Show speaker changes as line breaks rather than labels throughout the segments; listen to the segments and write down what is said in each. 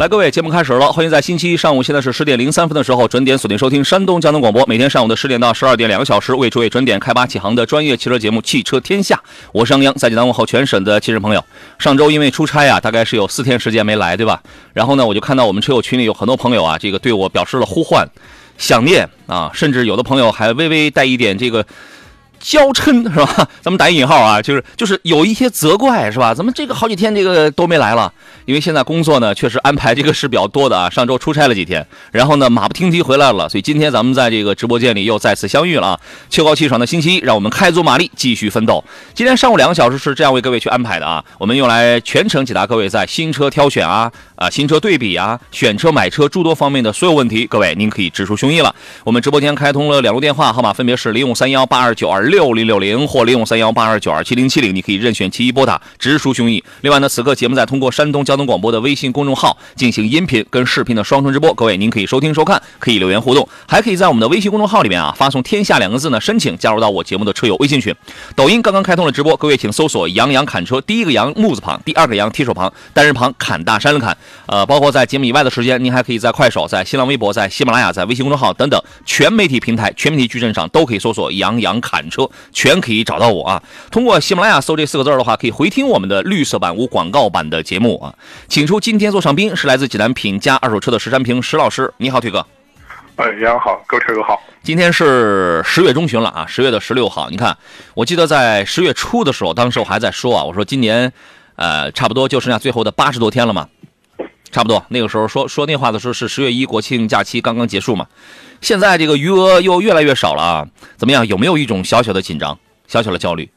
来，各位，节目开始了，欢迎在星期一上午，现在是十点零三分的时候，准点锁定收听山东交通广播，每天上午的十点到十二点两个小时，为诸位准点开拔启航的专业汽车节目《汽车天下》，我是杨洋，在济南问候全省的汽车朋友。上周因为出差啊，大概是有四天时间没来，对吧？然后呢，我就看到我们车友群里有很多朋友啊，这个对我表示了呼唤、想念啊，甚至有的朋友还微微带一点这个。娇嗔是吧？咱们打引号啊，就是就是有一些责怪是吧？咱们这个好几天这个都没来了，因为现在工作呢确实安排这个是比较多的啊。上周出差了几天，然后呢马不停蹄回来了，所以今天咱们在这个直播间里又再次相遇了啊！秋高气爽的星期一，让我们开足马力继续奋斗。今天上午两个小时是这样为各位去安排的啊，我们用来全程解答各位在新车挑选啊、啊新车对比啊、选车买车诸多方面的所有问题。各位您可以直抒胸臆了。我们直播间开通了两路电话号码，分别是零五三幺八二九二。六零六零或零五三幺八二九二七零七零，你可以任选其一拨打，直抒胸臆。另外呢，此刻节目在通过山东交通广播的微信公众号进行音频跟视频的双重直播，各位您可以收听收看，可以留言互动，还可以在我们的微信公众号里面啊发送“天下”两个字呢，申请加入到我节目的车友微信群。抖音刚刚开通了直播，各位请搜索“杨洋侃车”，第一个“杨”木字旁，第二个“杨”提手旁，单人旁，侃大山的侃。呃，包括在节目以外的时间，您还可以在快手、在新浪微博、在喜马拉雅、在微信公众号等等全媒体平台、全媒体矩阵上都可以搜索“杨洋侃车”，全可以。找到我啊！通过喜马拉雅搜这四个字的话，可以回听我们的绿色版无广告版的节目啊。请出今天做上宾是来自济南品家二手车的石山平石老师，你好，腿哥。
哎，杨好，各位车友好。
今天是十月中旬了啊，十月的十六号。你看，我记得在十月初的时候，当时我还在说啊，我说今年，呃，差不多就剩下最后的八十多天了嘛，差不多那个时候说说那话的时候是十月一国庆假期刚刚结束嘛。现在这个余额又越来越少了啊，怎么样？有没有一种小小的紧张？小小的焦虑，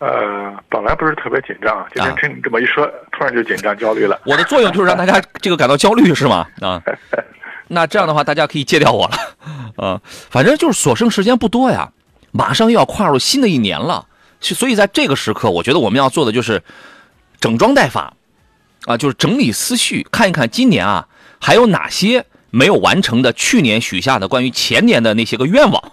呃，本来不是特别紧张，今天听你这么一说，突然就紧张焦虑了。
我的作用就是让大家 这个感到焦虑，是吗？啊，那这样的话，大家可以戒掉我了。啊，反正就是所剩时间不多呀，马上又要跨入新的一年了，所以在这个时刻，我觉得我们要做的就是整装待发，啊，就是整理思绪，看一看今年啊还有哪些没有完成的，去年许下的关于前年的那些个愿望。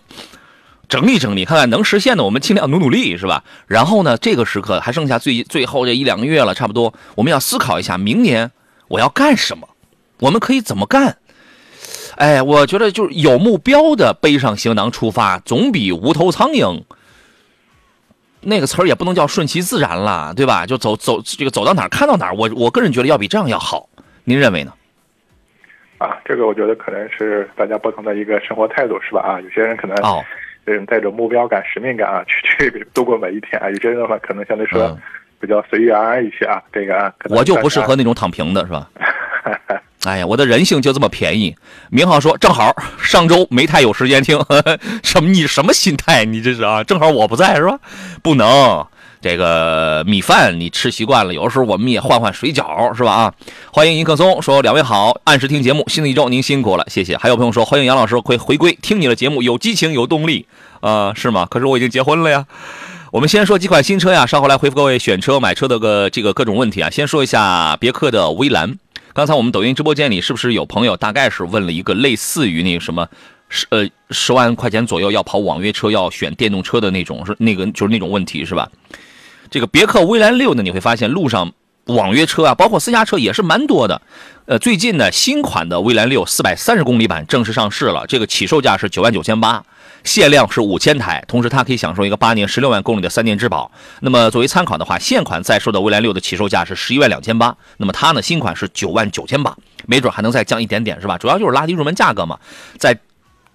整理整理，看看能实现的，我们尽量努努力，是吧？然后呢，这个时刻还剩下最最后这一两个月了，差不多，我们要思考一下，明年我要干什么？我们可以怎么干？哎，我觉得就是有目标的背上行囊出发，总比无头苍蝇那个词儿也不能叫顺其自然了，对吧？就走走这个走到哪儿看到哪儿，我我个人觉得要比这样要好，您认为呢？
啊，这个我觉得可能是大家不同的一个生活态度，是吧？啊，有些人可能
哦。
人带着目标感、使命感啊，去去度过每一天啊。有些人的话，可能相对说比较随遇而安一些啊。这个啊，
我就不适合那种躺平的，是吧？哎呀，我的人性就这么便宜。明浩说，正好上周没太有时间听，什么你什么心态？你这是啊？正好我不在，是吧？不能。这个米饭你吃习惯了，有的时候我们也换换水饺，是吧？啊，欢迎尹克松说两位好，按时听节目，新的一周您辛苦了，谢谢。还有朋友说欢迎杨老师回回归，听你的节目有激情有动力，啊，是吗？可是我已经结婚了呀。我们先说几款新车呀，稍后来回复各位选车买车的个这个各种问题啊。先说一下别克的威兰，刚才我们抖音直播间里是不是有朋友大概是问了一个类似于那个什么十呃十万块钱左右要跑网约车要选电动车的那种是那个就是那种问题是吧？这个别克威兰六呢，你会发现路上网约车啊，包括私家车也是蛮多的。呃，最近呢，新款的威兰六四百三十公里版正式上市了，这个起售价是九万九千八，限量是五千台，同时它可以享受一个八年十六万公里的三年质保。那么作为参考的话，现款在售的威兰六的起售价是十一万两千八，那么它呢新款是九万九千八，没准还能再降一点点，是吧？主要就是拉低入门价格嘛，在。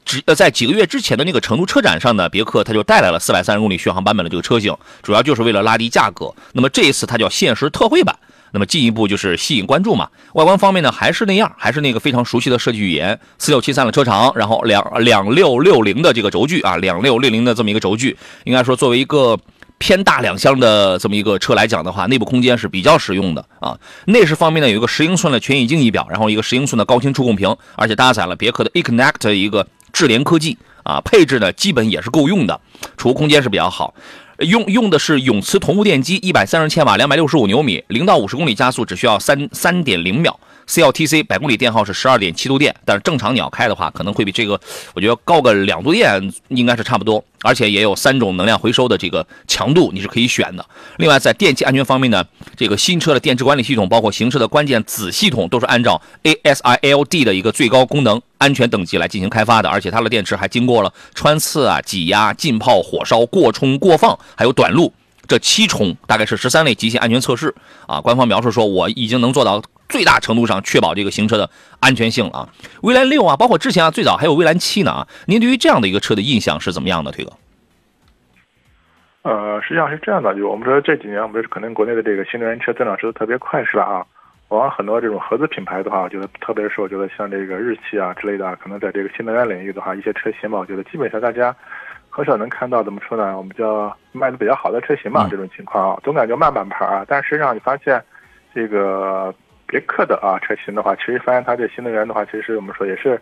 只呃在几个月之前的那个成都车展上呢，别克它就带来了四百三十公里续航版本的这个车型，主要就是为了拉低价格。那么这一次它叫限时特惠版，那么进一步就是吸引关注嘛。外观方面呢，还是那样，还是那个非常熟悉的设计语言，四六七三的车长，然后两两六六零的这个轴距啊，两六六零的这么一个轴距，应该说作为一个。偏大两厢的这么一个车来讲的话，内部空间是比较实用的啊。内饰方面呢，有一个十英寸的全液晶仪表，然后一个十英寸的高清触控屏，而且搭载了别克的 eConnect 一个智联科技啊。配置呢，基本也是够用的，储物空间是比较好。用用的是永磁同步电机，一百三十千瓦，两百六十五牛米，零到五十公里加速只需要三三点零秒。CLTC 百公里电耗是十二点七度电，但是正常你要开的话，可能会比这个我觉得高个两度电，应该是差不多。而且也有三种能量回收的这个强度，你是可以选的。另外在电气安全方面呢，这个新车的电池管理系统，包括行车的关键子系统，都是按照 ASILD 的一个最高功能安全等级来进行开发的。而且它的电池还经过了穿刺啊、挤压、浸泡、火烧、过充、过放，还有短路这七重，大概是十三类极限安全测试啊。官方描述说，我已经能做到。最大程度上确保这个行车的安全性啊，蔚蓝六啊，包括之前啊，最早还有蔚蓝七呢啊。您对于这样的一个车的印象是怎么样的，推哥？
呃，实际上是这样的，就我们说这几年，我们可能国内的这个新能源车增长速度特别快，是吧啊？往往很多这种合资品牌的话，我觉得，特别是我觉得像这个日系啊之类的，可能在这个新能源领域的话，一些车型吧，我觉得基本上大家很少能看到怎么说呢？我们叫卖的比较好的车型嘛，这种情况啊，总感觉慢半拍啊。但实际上你发现这个。别克的啊车型的话，其实发现它这新能源的话，其实我们说也是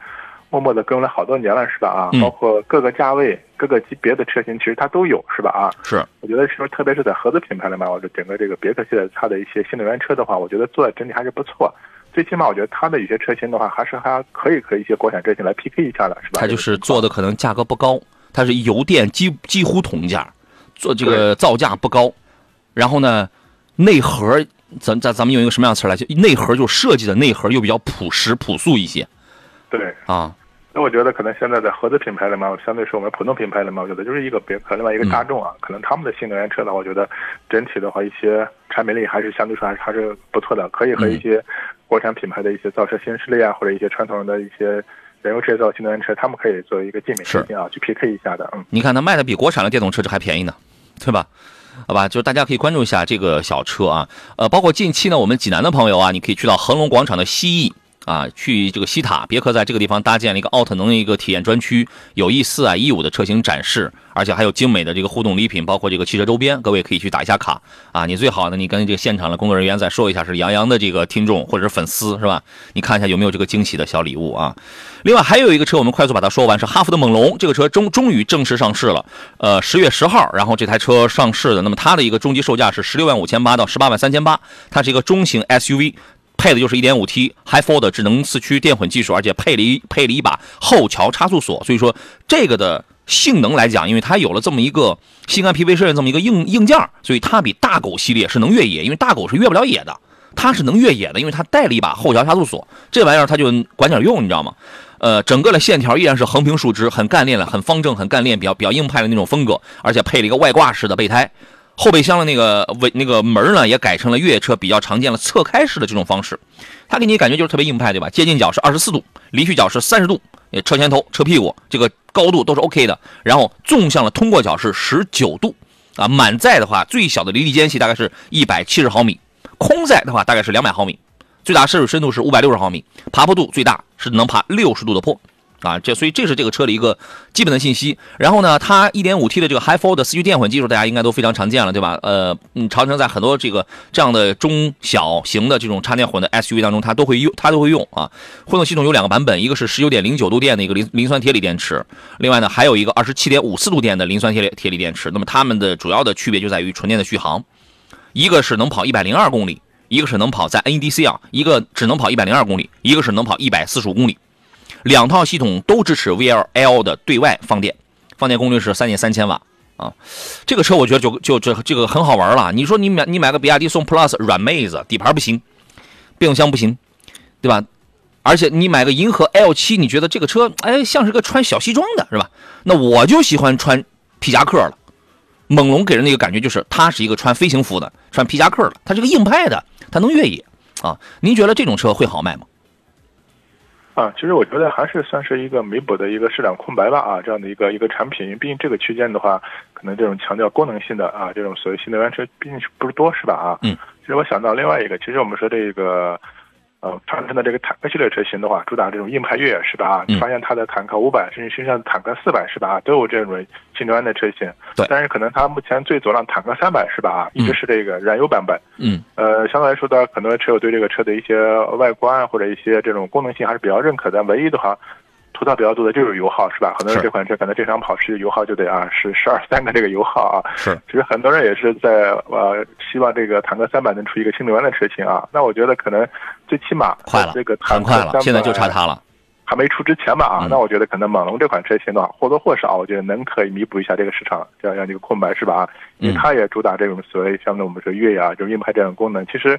默默的跟了好多年了，是吧？啊，包括各个价位、各个级别的车型，其实它都有，是吧？啊，
是。
我觉得说，特别是在合资品牌里面，我整个这个别克系列它的一些新能源车的话，我觉得做的整体还是不错。最起码我觉得它的有些车型的话，还是还可以和一些国产车型来 PK 一下的，是吧？
它就是做的可能价格不高，它是油电几几乎同价，做这个造价不高，然后呢，内核。咱咱咱们用一个什么样的词来？就内核就设计的内核又比较朴实朴素一些。
对
啊，
那我觉得可能现在在合资品牌里面，相对是我们普通品牌里面，我觉得就是一个别克，另外一个大众啊，可能他们的新能源车呢，我觉得整体的话，一些产品力还是相对说还是还是不错的，可以和一些国产品牌的一些造车新势力啊，或者一些传统的一些燃油制造新能源车，他们可以作为一个竞品车型啊去 PK 一下的。嗯，
你看它卖的比国产的电动车这还便宜呢，对吧？好吧，就是大家可以关注一下这个小车啊，呃，包括近期呢，我们济南的朋友啊，你可以去到恒隆广场的西翼。啊，去这个西塔，别克在这个地方搭建了一个奥特能的一个体验专区，有 E 四啊、E 五的车型展示，而且还有精美的这个互动礼品，包括这个汽车周边，各位可以去打一下卡啊。你最好呢，你跟这个现场的工作人员再说一下是杨洋的这个听众或者是粉丝是吧？你看一下有没有这个惊喜的小礼物啊。另外还有一个车，我们快速把它说完，是哈弗的猛龙，这个车终终于正式上市了，呃，十月十号，然后这台车上市的，那么它的一个终极售价是十六万五千八到十八万三千八，它是一个中型 SUV。配的就是 1.5T Hi4 的智能四驱电混技术，而且配了一配了一把后桥差速锁，所以说这个的性能来讲，因为它有了这么一个新安 PV 设计这么一个硬硬件，所以它比大狗系列是能越野，因为大狗是越不了野的，它是能越野的，因为它带了一把后桥差速锁，这玩意儿它就管点用，你知道吗？呃，整个的线条依然是横平竖直，很干练的，很方正，很干练，比较比较硬派的那种风格，而且配了一个外挂式的备胎。后备箱的那个尾那个门呢，也改成了越野车比较常见的侧开式的这种方式，它给你感觉就是特别硬派，对吧？接近角是二十四度，离去角是三十度，车前头、车屁股这个高度都是 OK 的。然后纵向的通过角是十九度，啊，满载的话最小的离地间隙大概是一百七十毫米，空载的话大概是两百毫米，最大摄水深度是五百六十毫米，爬坡度最大是能爬六十度的坡。啊，这所以这是这个车的一个基本的信息。然后呢，它 1.5T 的这个 Hi4 的四驱电混技术，大家应该都非常常见了，对吧？呃，嗯，长城在很多这个这样的中小型的这种插电混的 SUV 当中，它都会用，它都会用啊。混动系统有两个版本，一个是19.09度电的一个磷磷酸铁锂电池，另外呢还有一个27.54度电的磷酸铁铁锂电池。那么它们的主要的区别就在于纯电的续航，一个是能跑102公里，一个是能跑在 NEDC 啊，一个只能跑102公里，一个是能跑145公里。两套系统都支持 VLL 的对外放电，放电功率是三点三千瓦啊。这个车我觉得就就这这个很好玩了。你说你买你买个比亚迪宋 Plus 软妹子，底盘不行，变速箱不行，对吧？而且你买个银河 L 七，你觉得这个车哎像是个穿小西装的是吧？那我就喜欢穿皮夹克了。猛龙给人的一个感觉就是它是一个穿飞行服的，穿皮夹克的，它是个硬派的，它能越野啊。您觉得这种车会好卖吗？
啊，其实我觉得还是算是一个弥补的一个市场空白吧啊，这样的一个一个产品，因为毕竟这个区间的话，可能这种强调功能性的啊，这种所谓新能源车毕竟是不是多是吧啊？
嗯，
其实我想到另外一个，其实我们说这个。呃，长城的这个坦克系列车型的话，主打这种硬派越野是吧？啊，你发现它的坦克五百，甚至身上坦克四百是吧？啊，都有这种新能源的车型。
对。
但是可能它目前最左浪坦克三百是吧？啊，一直是这个燃油版本。
嗯。
呃，相对来说的，很多车友对这个车的一些外观或者一些这种功能性还是比较认可的。唯一的话。吐槽比较多的就是油耗，是吧？很多人这款车可能正常跑是油耗就得啊是十二三个这个油耗啊。
是，
其实很多人也是在呃希望这个坦克三百能出一个新能源的车型啊。那我觉得可能最起码
快了，
这个
很快了，现在就差它了，
还没出之前吧啊。那我觉得可能猛龙这款车型的话，或多或少我觉得能可以弥补一下这个市场这样样一个空白，是吧？啊，因为它也主打这种所谓像我们说越野啊，就硬派这样的功能。其实。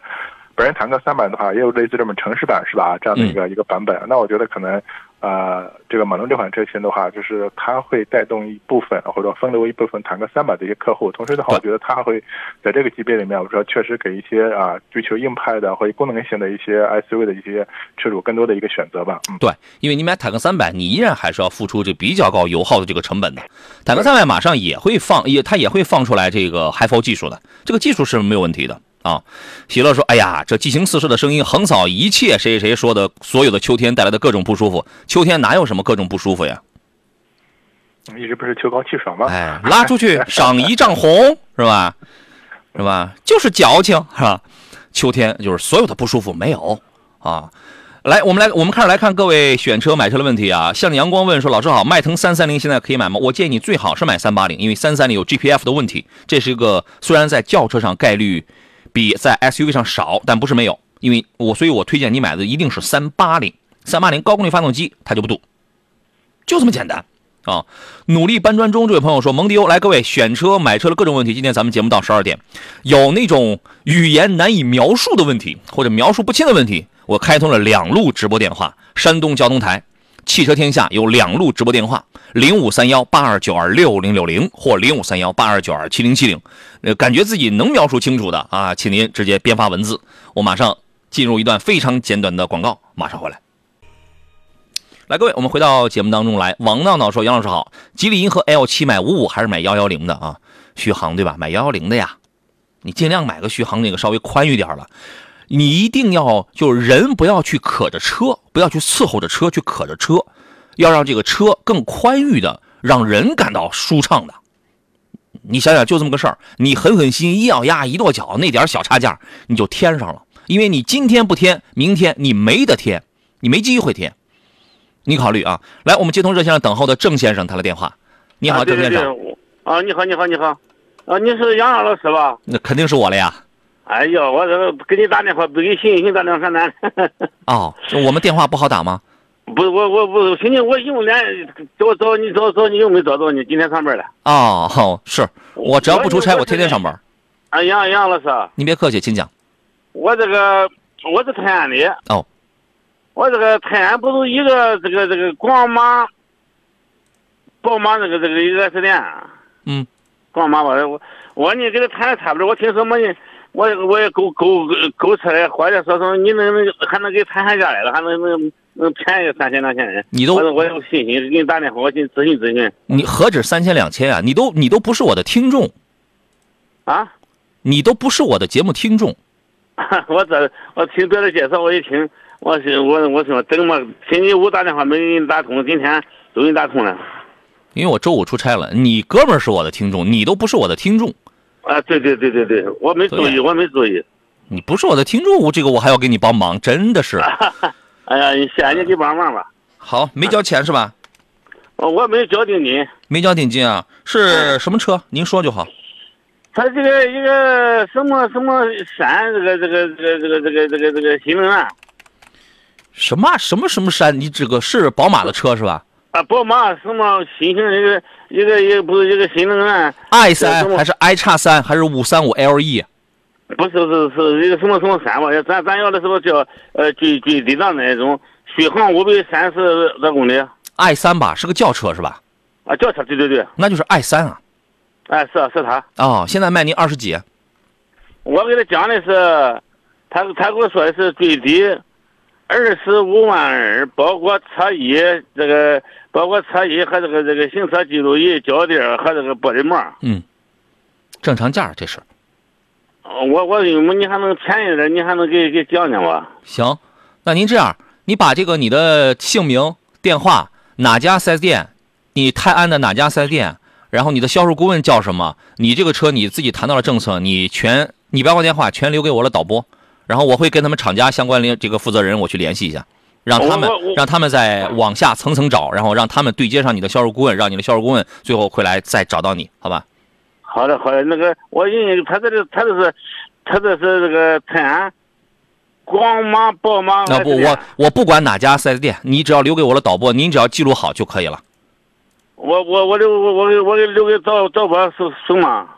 本身坦克三百的话，也有类似这种城市版是吧？这样的一个一个版本。那我觉得可能，呃，这个马龙这款车型的话，就是它会带动一部分或者分流一部分坦克三百的一些客户。同时的话，我觉得它会在这个级别里面，我说确实给一些啊追求硬派的或者功能性的一些 SUV 的一些车主更多的一个选择吧。嗯，
对，因为你买坦克三百，你依然还是要付出这比较高油耗的这个成本的。坦克三百马上也会放，也它也会放出来这个 HiFi 技术的，这个技术是没有问题的。啊，喜乐说：“哎呀，这激情四射的声音横扫一切，谁谁谁说的所有的秋天带来的各种不舒服？秋天哪有什么各种不舒服呀？
一直不是秋高气爽吗？
哎，拉出去 赏一丈红是吧？是吧？就是矫情是吧？秋天就是所有的不舒服没有啊。来，我们来，我们开始来看各位选车买车的问题啊。向阳光问说：老师好，迈腾三三零现在可以买吗？我建议你最好是买三八零，因为三三零有 GPF 的问题，这是一个虽然在轿车上概率。”比在 SUV 上少，但不是没有，因为我，所以我推荐你买的一定是三八零，三八零高功率发动机它就不堵，就这么简单啊！努力搬砖中，这位朋友说，蒙迪欧来，各位选车买车的各种问题，今天咱们节目到十二点，有那种语言难以描述的问题或者描述不清的问题，我开通了两路直播电话，山东交通台。汽车天下有两路直播电话，零五三幺八二九二六零六零或零五三幺八二九二七零七零。呃，感觉自己能描述清楚的啊，请您直接编发文字，我马上进入一段非常简短的广告，马上回来。来，各位，我们回到节目当中来。王闹闹说：“杨老师好，吉利银河 L 七买五五还是买幺幺零的啊？续航对吧？买幺幺零的呀，你尽量买个续航那个稍微宽裕点了。”你一定要就是人不要去可着车，不要去伺候着车去可着车，要让这个车更宽裕的，让人感到舒畅的。你想想，就这么个事儿，你狠狠心一咬牙一跺脚，那点小差价你就添上了，因为你今天不添，明天你没得添，你没机会添。你考虑啊，来，我们接通热线上等候的郑先生他的电话。你好，郑先生。
啊，你好，你好，你好。啊，你是杨洋老师吧？
那肯定是我了呀。
哎呀，我这个给你打电话，不给星星打两三单。
哦，我们电话不好打吗？
不，我我不，星星，我用连找找你找找你又没找着你，今天上班了。
哦，是我只要不出差，我天天上班。
啊，杨杨老师，
您别客气，请讲。
我这个我是泰安的。
哦。
我这个泰安不是一个这个这个广马、宝马这个这个一个 S 店。
嗯。
广马吧，我我你跟他谈的差不多，我听说么呢？我我也够够够车的，或者说说你能能还能给谈下价来了，还能能能便宜三千两千的。
你都
我有信心给你打电话，我去咨询咨询。
你何止三千两千啊？你都你都不是我的听众，
啊？
你都不是我的节目听众。
我这我听别人介绍，我一听，我是我我说等嘛，星期五打电话没给你打通，今天终于打通了。
因为我周五出差了，你哥们儿是我的听众，你都不是我的听众。
啊，对对对对对，我没注意，我没注意。
你不是我的听众，我这个我还要给你帮忙，真的是。
哎呀，谢谢你给帮忙吧。
好，没交钱是吧？
哦我没交定金。
没交定金啊？是什么车？您说就好。
他这个一个什么什么山，这个这个这个这个这个这个这个新能源。
什么什么什么山？你这个是宝马的车是吧？
啊，宝马什么新型一个一个一个不是一个新能源
？i 三还是 i 叉三还是五三五 LE？
不是是是一个什么什么三吧？咱咱要的是不叫呃最最低档那种续航五百三十多公里。
i 三吧，是个轿车是吧？
啊，轿车对对对。
那就是 i 三啊。
哎，是啊是他。
哦，现在卖您二十几。
我给他讲的是，他他给我说的是最低。二十五万二，包括车衣这个，包括车衣和这个这个行车记录仪、脚垫和这个玻璃膜。
嗯，正常价这是。
哦我我你还能便宜点，你还能给给讲讲吧？
行，那您这样，你把这个你的姓名、电话、哪家四 S 店，你泰安的哪家四 S 店，然后你的销售顾问叫什么，你这个车你自己谈到了政策，你全你不要挂电话，全留给我的导播，然后我会跟他们厂家相关联这个负责人我去联系一下，让他们让他们再往下层层找，然后让他们对接上你的销售顾问，让你的销售顾问最后会来再找到你，好吧？
好的好的，那个我因为他这里他这是，他这是这个泰安广马宝马。
那不我我不管哪家 4S 店，你只要留给我的导播，您只要记录好就可以了。
我我我留我我给我给留给导导播手手嘛。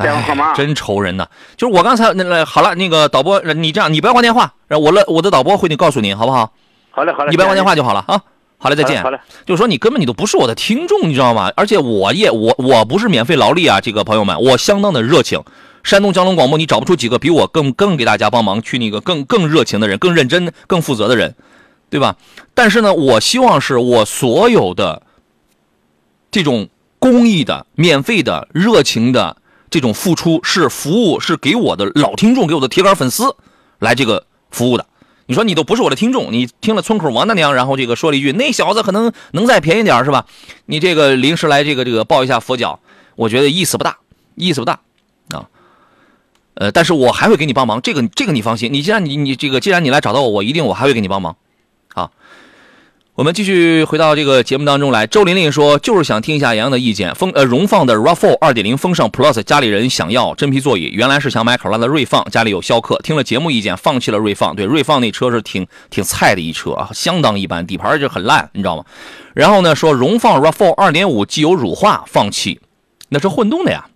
电话
真愁人呐！就是我刚才那那好了，那个导播，你这样，你不要挂电话，我的我的导播会你告诉您，好不好？
好嘞好嘞，
你不要挂电话就好了啊。好嘞，再见。
好嘞，
就是说你根本你都不是我的听众，你知道吗？而且我也我我不是免费劳力啊，这个朋友们，我相当的热情。山东交通广播，你找不出几个比我更更给大家帮忙去那个更更热情的人、更认真、更负责的人，对吧？但是呢，我希望是我所有的这种公益的、免费的、热情的这种付出，是服务，是给我的老听众、给我的铁杆粉丝来这个服务的。你说你都不是我的听众，你听了村口王大娘，然后这个说了一句那小子可能能再便宜点是吧？你这个临时来这个这个抱一下佛脚，我觉得意思不大，意思不大啊。呃，但是我还会给你帮忙，这个这个你放心。你既然你你这个既然你来找到我，我一定我还会给你帮忙。我们继续回到这个节目当中来。周琳琳说，就是想听一下杨洋的意见。风呃荣放的 RAV4 2.0风尚 Plus，家里人想要真皮座椅，原来是想买考拉的锐放，家里有逍客，听了节目意见放弃了锐放。对，锐放那车是挺挺菜的一车啊，相当一般，底盘就很烂，你知道吗？然后呢，说荣放 RAV4 2.5机油乳化放弃，那是混动的呀。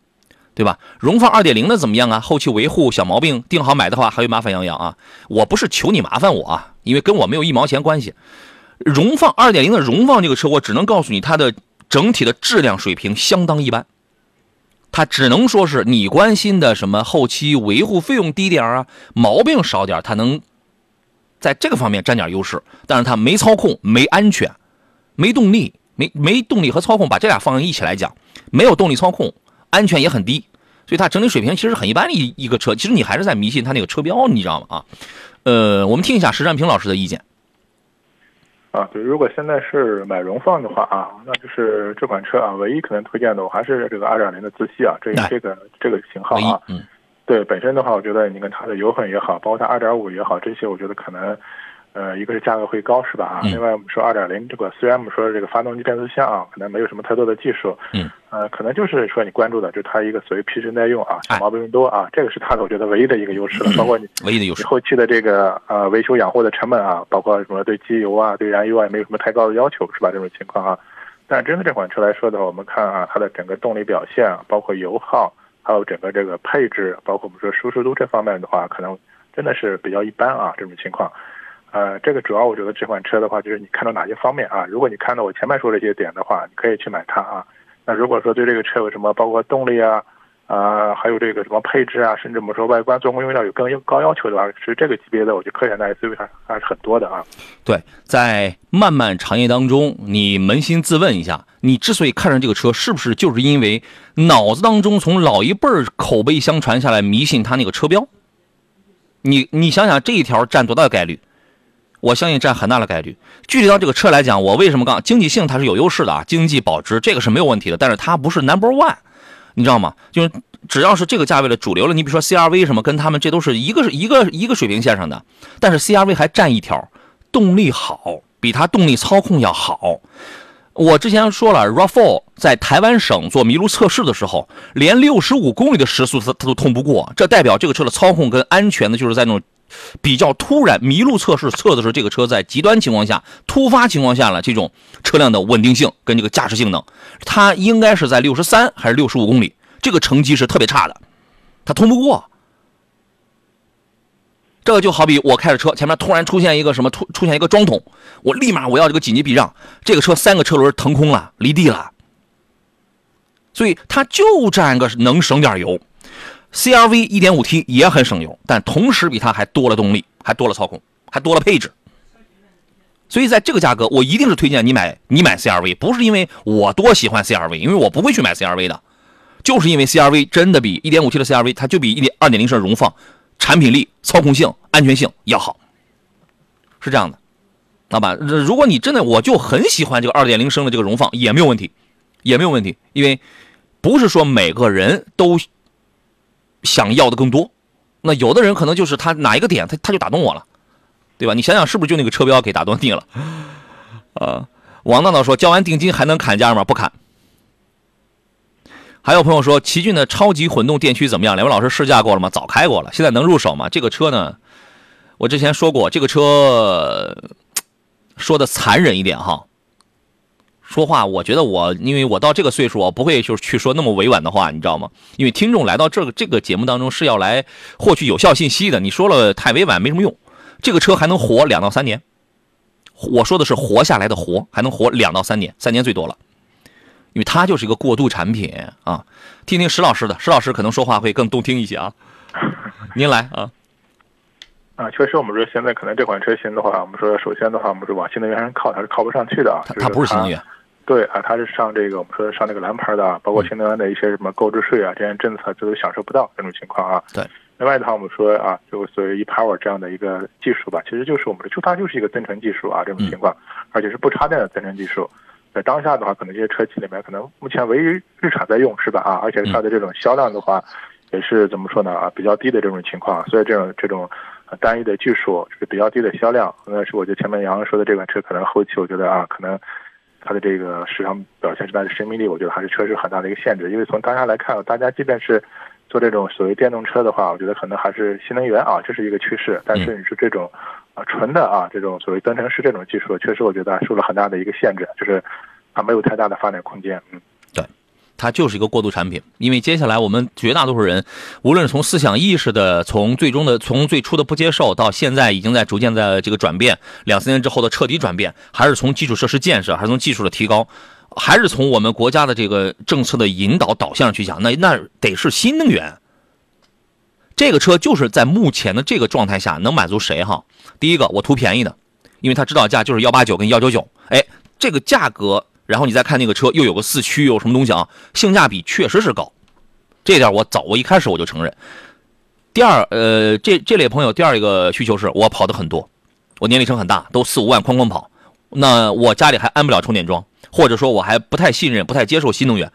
对吧？荣放2.0的怎么样啊？后期维护小毛病，定好买的话还会麻烦杨洋啊。我不是求你麻烦我啊，因为跟我没有一毛钱关系。荣放2.0的荣放这个车，我只能告诉你，它的整体的质量水平相当一般。它只能说是你关心的什么后期维护费用低点啊，毛病少点，它能在这个方面占点优势。但是它没操控，没安全，没动力，没没动力和操控，把这俩放在一起来讲，没有动力操控。安全也很低，所以它整体水平其实很一般的一一个车。其实你还是在迷信它那个车标，你知道吗？啊，呃，我们听一下石占平老师的意见。
啊，对，如果现在是买荣放的话啊，那就是这款车啊，唯一可能推荐的我还是这个二点零的自吸啊，这这个这个型号啊，
嗯，
对，本身的话，我觉得你跟它的油混也好，包括它二点五也好，这些我觉得可能。呃，一个是价格会高，是吧？啊，
嗯、
另外我们说二点零这个，虽然我们说这个发动机变速箱啊，可能没有什么太多的技术，
嗯，
呃，可能就是说你关注的，就是它一个所谓皮实耐用啊，小毛病多啊，这个是它的我觉得唯一的一个优势了。包括你
唯一的优势，
后期的这个呃维修养护的成本啊，包括什么对机油啊、对燃油啊，也没有什么太高的要求，是吧？这种情况啊，但针对这款车来说的话，我们看啊，它的整个动力表现，包括油耗，还有整个这个配置，包括我们说舒适度这方面的话，可能真的是比较一般啊，这种情况。呃，这个主要我觉得这款车的话，就是你看到哪些方面啊？如果你看到我前面说这些点的话，你可以去买它啊。那如果说对这个车有什么，包括动力啊，啊，还有这个什么配置啊，甚至我们说外观、做工用料有更高要求的话，是这个级别的，我觉得科选的 SUV 还还是很多的啊。
对，在漫漫长夜当中，你扪心自问一下，你之所以看上这个车，是不是就是因为脑子当中从老一辈儿口碑相传下来迷信它那个车标？你你想想这一条占多大的概率？我相信占很大的概率。具体到这个车来讲，我为什么刚经济性它是有优势的啊？经济保值这个是没有问题的，但是它不是 number one，你知道吗？就是只要是这个价位的主流了，你比如说 CRV 什么，跟他们这都是一个是一个一个水平线上的。但是 CRV 还占一条，动力好，比它动力操控要好。我之前说了，RAV4 在台湾省做麋鹿测试的时候，连六十五公里的时速它它都通不过，这代表这个车的操控跟安全呢，就是在那种。比较突然，麋鹿测试测的是这个车在极端情况下、突发情况下了这种车辆的稳定性跟这个驾驶性能，它应该是在六十三还是六十五公里，这个成绩是特别差的，它通不过。这个就好比我开着车，前面突然出现一个什么突出现一个桩桶，我立马我要这个紧急避让，这个车三个车轮腾空了，离地了，所以它就占个能省点油。CRV 1.5T 也很省油，但同时比它还多了动力，还多了操控，还多了配置。所以在这个价格，我一定是推荐你买你买 CRV，不是因为我多喜欢 CRV，因为我不会去买 CRV 的，就是因为 CRV 真的比 1.5T 的 CRV 它就比一点2.0升荣放产品力、操控性、安全性要好，是这样的，好吧？如果你真的我就很喜欢这个2.0升的这个荣放也没有问题，也没有问题，因为不是说每个人都想要的更多，那有的人可能就是他哪一个点他他就打动我了。对吧？你想想，是不是就那个车标给打动你了？啊，王闹闹说，交完定金还能砍价吗？不砍。还有朋友说，奇骏的超级混动电驱怎么样？两位老师试驾过了吗？早开过了。现在能入手吗？这个车呢，我之前说过，这个车说的残忍一点哈。说话，我觉得我，因为我到这个岁数，我不会就是去说那么委婉的话，你知道吗？因为听众来到这个这个节目当中是要来获取有效信息的，你说了太委婉没什么用。这个车还能活两到三年，我说的是活下来的活，还能活两到三年，三年最多了，因为它就是一个过渡产品啊。听听石老师的，石老师可能说话会更动听一些啊。您来啊。
啊，确实，我们说现在可能这款车型的话，我们说首先的话，我们说往新能源上靠，它是靠不上去的啊。
它不是新能源。
对啊，它是上这个我们说上那个蓝牌的，包括新能源的一些什么购置税啊这些政策，这都享受不到这种情况啊。
对。
另外的话，我们说啊，就所谓 ePower 这样的一个技术吧，其实就是我们的，就它就是一个增程技术啊，这种情况，而且是不插电的增程技术。在当下的话，可能这些车企里面，可能目前唯一日产在用，是吧？啊，而且它的这种销量的话，也是怎么说呢？啊，比较低的这种情况。所以这种这种单一的技术是比较低的销量。那是我觉得前面杨洋说的这款车，可能后期我觉得啊，可能它的这个市场表现出来的生命力，我觉得还是确实很大的一个限制。因为从当下来看，大家即便是做这种所谓电动车的话，我觉得可能还是新能源啊，这是一个趋势。但是你说这种啊纯的啊这种所谓增程式这种技术，确实我觉得受了很大的一个限制，就是它没有太大的发展空间。嗯，
对，它就是一个过渡产品。因为接下来我们绝大多数人，无论是从思想意识的，从最终的从最初的不接受，到现在已经在逐渐在这个转变，两三年之后的彻底转变，还是从基础设施建设，还是从技术的提高。还是从我们国家的这个政策的引导导向去讲，那那得是新能源。这个车就是在目前的这个状态下能满足谁哈？第一个，我图便宜的，因为它指导价就是幺八九跟幺九九，哎，这个价格，然后你再看那个车又有个四驱，有什么东西啊？性价比确实是高，这点我早我一开始我就承认。第二，呃，这这类朋友第二一个需求是我跑的很多，我年龄层很大，都四五万哐哐跑，那我家里还安不了充电桩。或者说我还不太信任、不太接受新能源，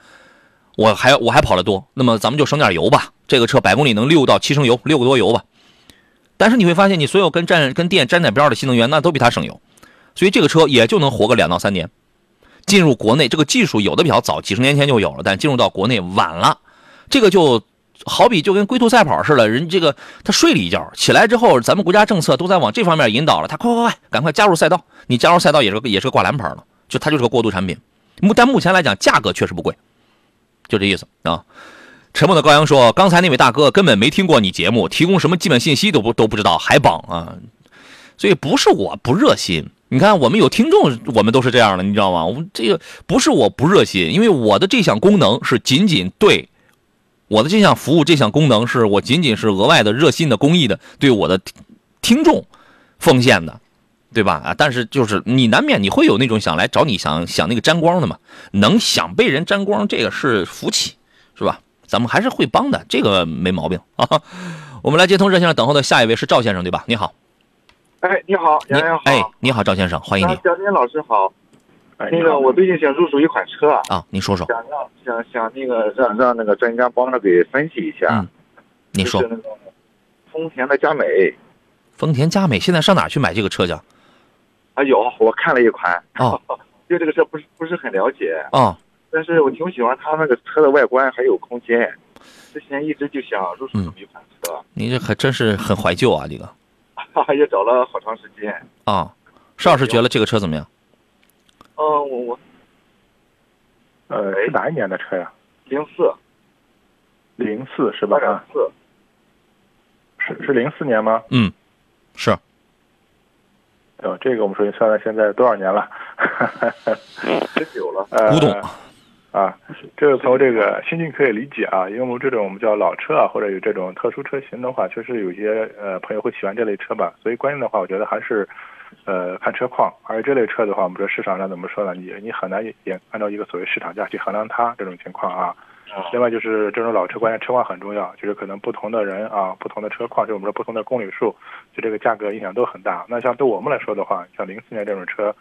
我还我还跑得多，那么咱们就省点油吧。这个车百公里能六到七升油，六个多油吧。但是你会发现，你所有跟站跟电沾点边的新能源，那都比它省油，所以这个车也就能活个两到三年。进入国内，这个技术有的比较早，几十年前就有了，但进入到国内晚了。这个就好比就跟龟兔赛跑似的，人这个他睡了一觉，起来之后，咱们国家政策都在往这方面引导了，他快快快，赶快加入赛道。你加入赛道也是也是个挂蓝牌了。就它就是个过渡产品，目但目前来讲价格确实不贵，就这意思啊。沉默的羔羊说：“刚才那位大哥根本没听过你节目，提供什么基本信息都不都不知道，还绑啊？所以不是我不热心，你看我们有听众，我们都是这样的，你知道吗？我们这个不是我不热心，因为我的这项功能是仅仅对我的这项服务，这项功能是我仅仅是额外的热心的公益的，对我的听众奉献的。”对吧？啊，但是就是你难免你会有那种想来找你想想那个沾光的嘛，能想被人沾光，这个是福气，是吧？咱们还是会帮的，这个没毛病啊。我们来接通热线上等候的下一位是赵先生，对吧？你好。
哎，你好，杨洋好。
哎，你好，赵先生，欢迎你。
小天老师好。哎那个，我最近想入手一款车
啊，啊您说说。
想让想想那个让让那个专家帮着给分析一下。
嗯。你说。
那个丰田的佳美。
丰田佳美现在上哪去买这个车去？
啊有，我看了一款
哦，
对这个车不是不是很了解
啊，
但是我挺喜欢它那个车的外观还有空间，之前一直就想入手这么一款车。
你这还真是很怀旧啊，这个，
也找了好长时间
啊。邵老师觉得这个车怎么样？
嗯，我我，
呃，是哪一年的车呀？
零四，
零四是吧？
零四，
是是零四年吗？
嗯，是。
哦，这个我们说，算算现在多少年了？
十久了。
古董
啊，这位朋友，这个心情可以理解啊，因为我们这种我们叫老车啊，或者有这种特殊车型的话，确实有些呃朋友会喜欢这类车吧。所以关键的话，我觉得还是呃看车况。而这类车的话，我们说市场上怎么说呢？你你很难也按照一个所谓市场价去衡量它这种情况啊。另外就是这种老车，关键车况很重要，就是可能不同的人啊，不同的车况，就我们说不同的公里数，就这个价格影响都很大。那像对我们来说的话，像零四年这种车，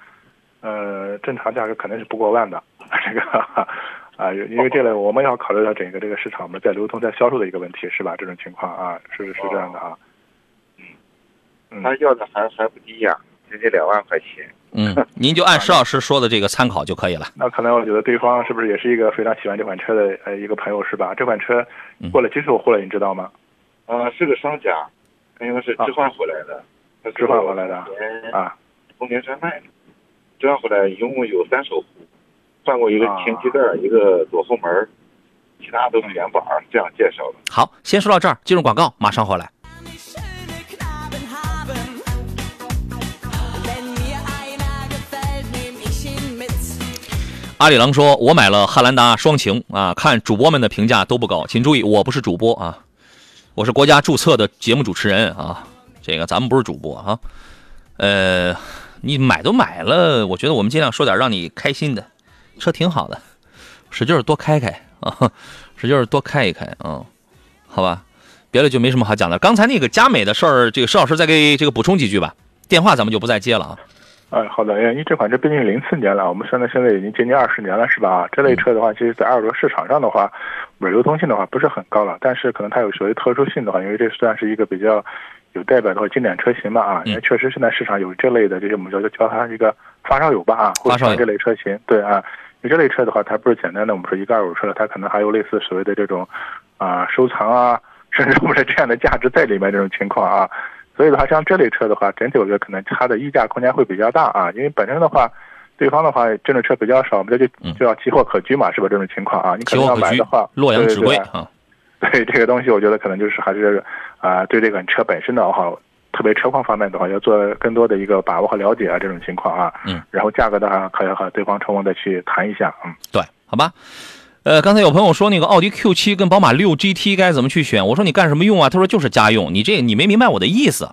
呃，正常价格肯定是不过万的。这个啊，因为这类我们要考虑到整个这个市场，我们在流通、在销售的一个问题，是吧？这种情况啊，是是这样的啊。
嗯，他要的还还不低呀，接近两万块钱。
嗯，您就按石老师说的这个参考就可以了。
那可能我觉得对方是不是也是一个非常喜欢这款车的呃一个朋友是吧？这款车过了几手货了，你知道吗？
啊，是个商家，因为是置换回来的，
置换回来的啊，
丰田山脉的，置换回来一共有三手货，换过一个前机盖，一个左后门，其他都是原版，这样介绍的。
好，先说到这儿，进入广告，马上回来。阿里郎说：“我买了汉兰达双擎啊，看主播们的评价都不高，请注意，我不是主播啊，我是国家注册的节目主持人啊，这个咱们不是主播啊。呃，你买都买了，我觉得我们尽量说点让你开心的，车挺好的，使劲多开开啊，使劲多开一开啊，好吧，别的就没什么好讲的。刚才那个佳美的事儿，这个石老师再给这个补充几句吧，电话咱们就不再接了啊。”
哎，好的，因为这款车毕竟零四年了，我们现在现在已经接近二十年了，是吧？这类车的话，其实在二手车市场上的话，流通性的话不是很高了。但是可能它有所谓特殊性的话，因为这算是一个比较有代表的话经典车型嘛啊，因为确实现在市场有这类的这些我们叫叫它一个发烧友吧啊，或者这类车型，对啊，因为这类车的话，它不是简单的我们说一个二手车了，它可能还有类似所谓的这种啊收藏啊，甚至我们说这样的价值在里面这种情况啊。所以的话，像这类车的话，整体我觉得可能它的溢价空间会比较大啊，因为本身的话，对方的话这种车比较少，我们就就要奇货可居嘛，是吧？这种情况啊，你可能要买的话，
洛阳纸贵
啊，对这个东西，我觉得可能就是还是啊，对这款车本身的话，特别车况方面的话，要做更多的一个把握和了解啊，这种情况啊，
嗯，
然后价格的话，可以和对方充分的去谈一下，嗯，
对，好吧。呃，刚才有朋友说那个奥迪 Q 七跟宝马六 GT 该怎么去选？我说你干什么用啊？他说就是家用。你这你没明白我的意思。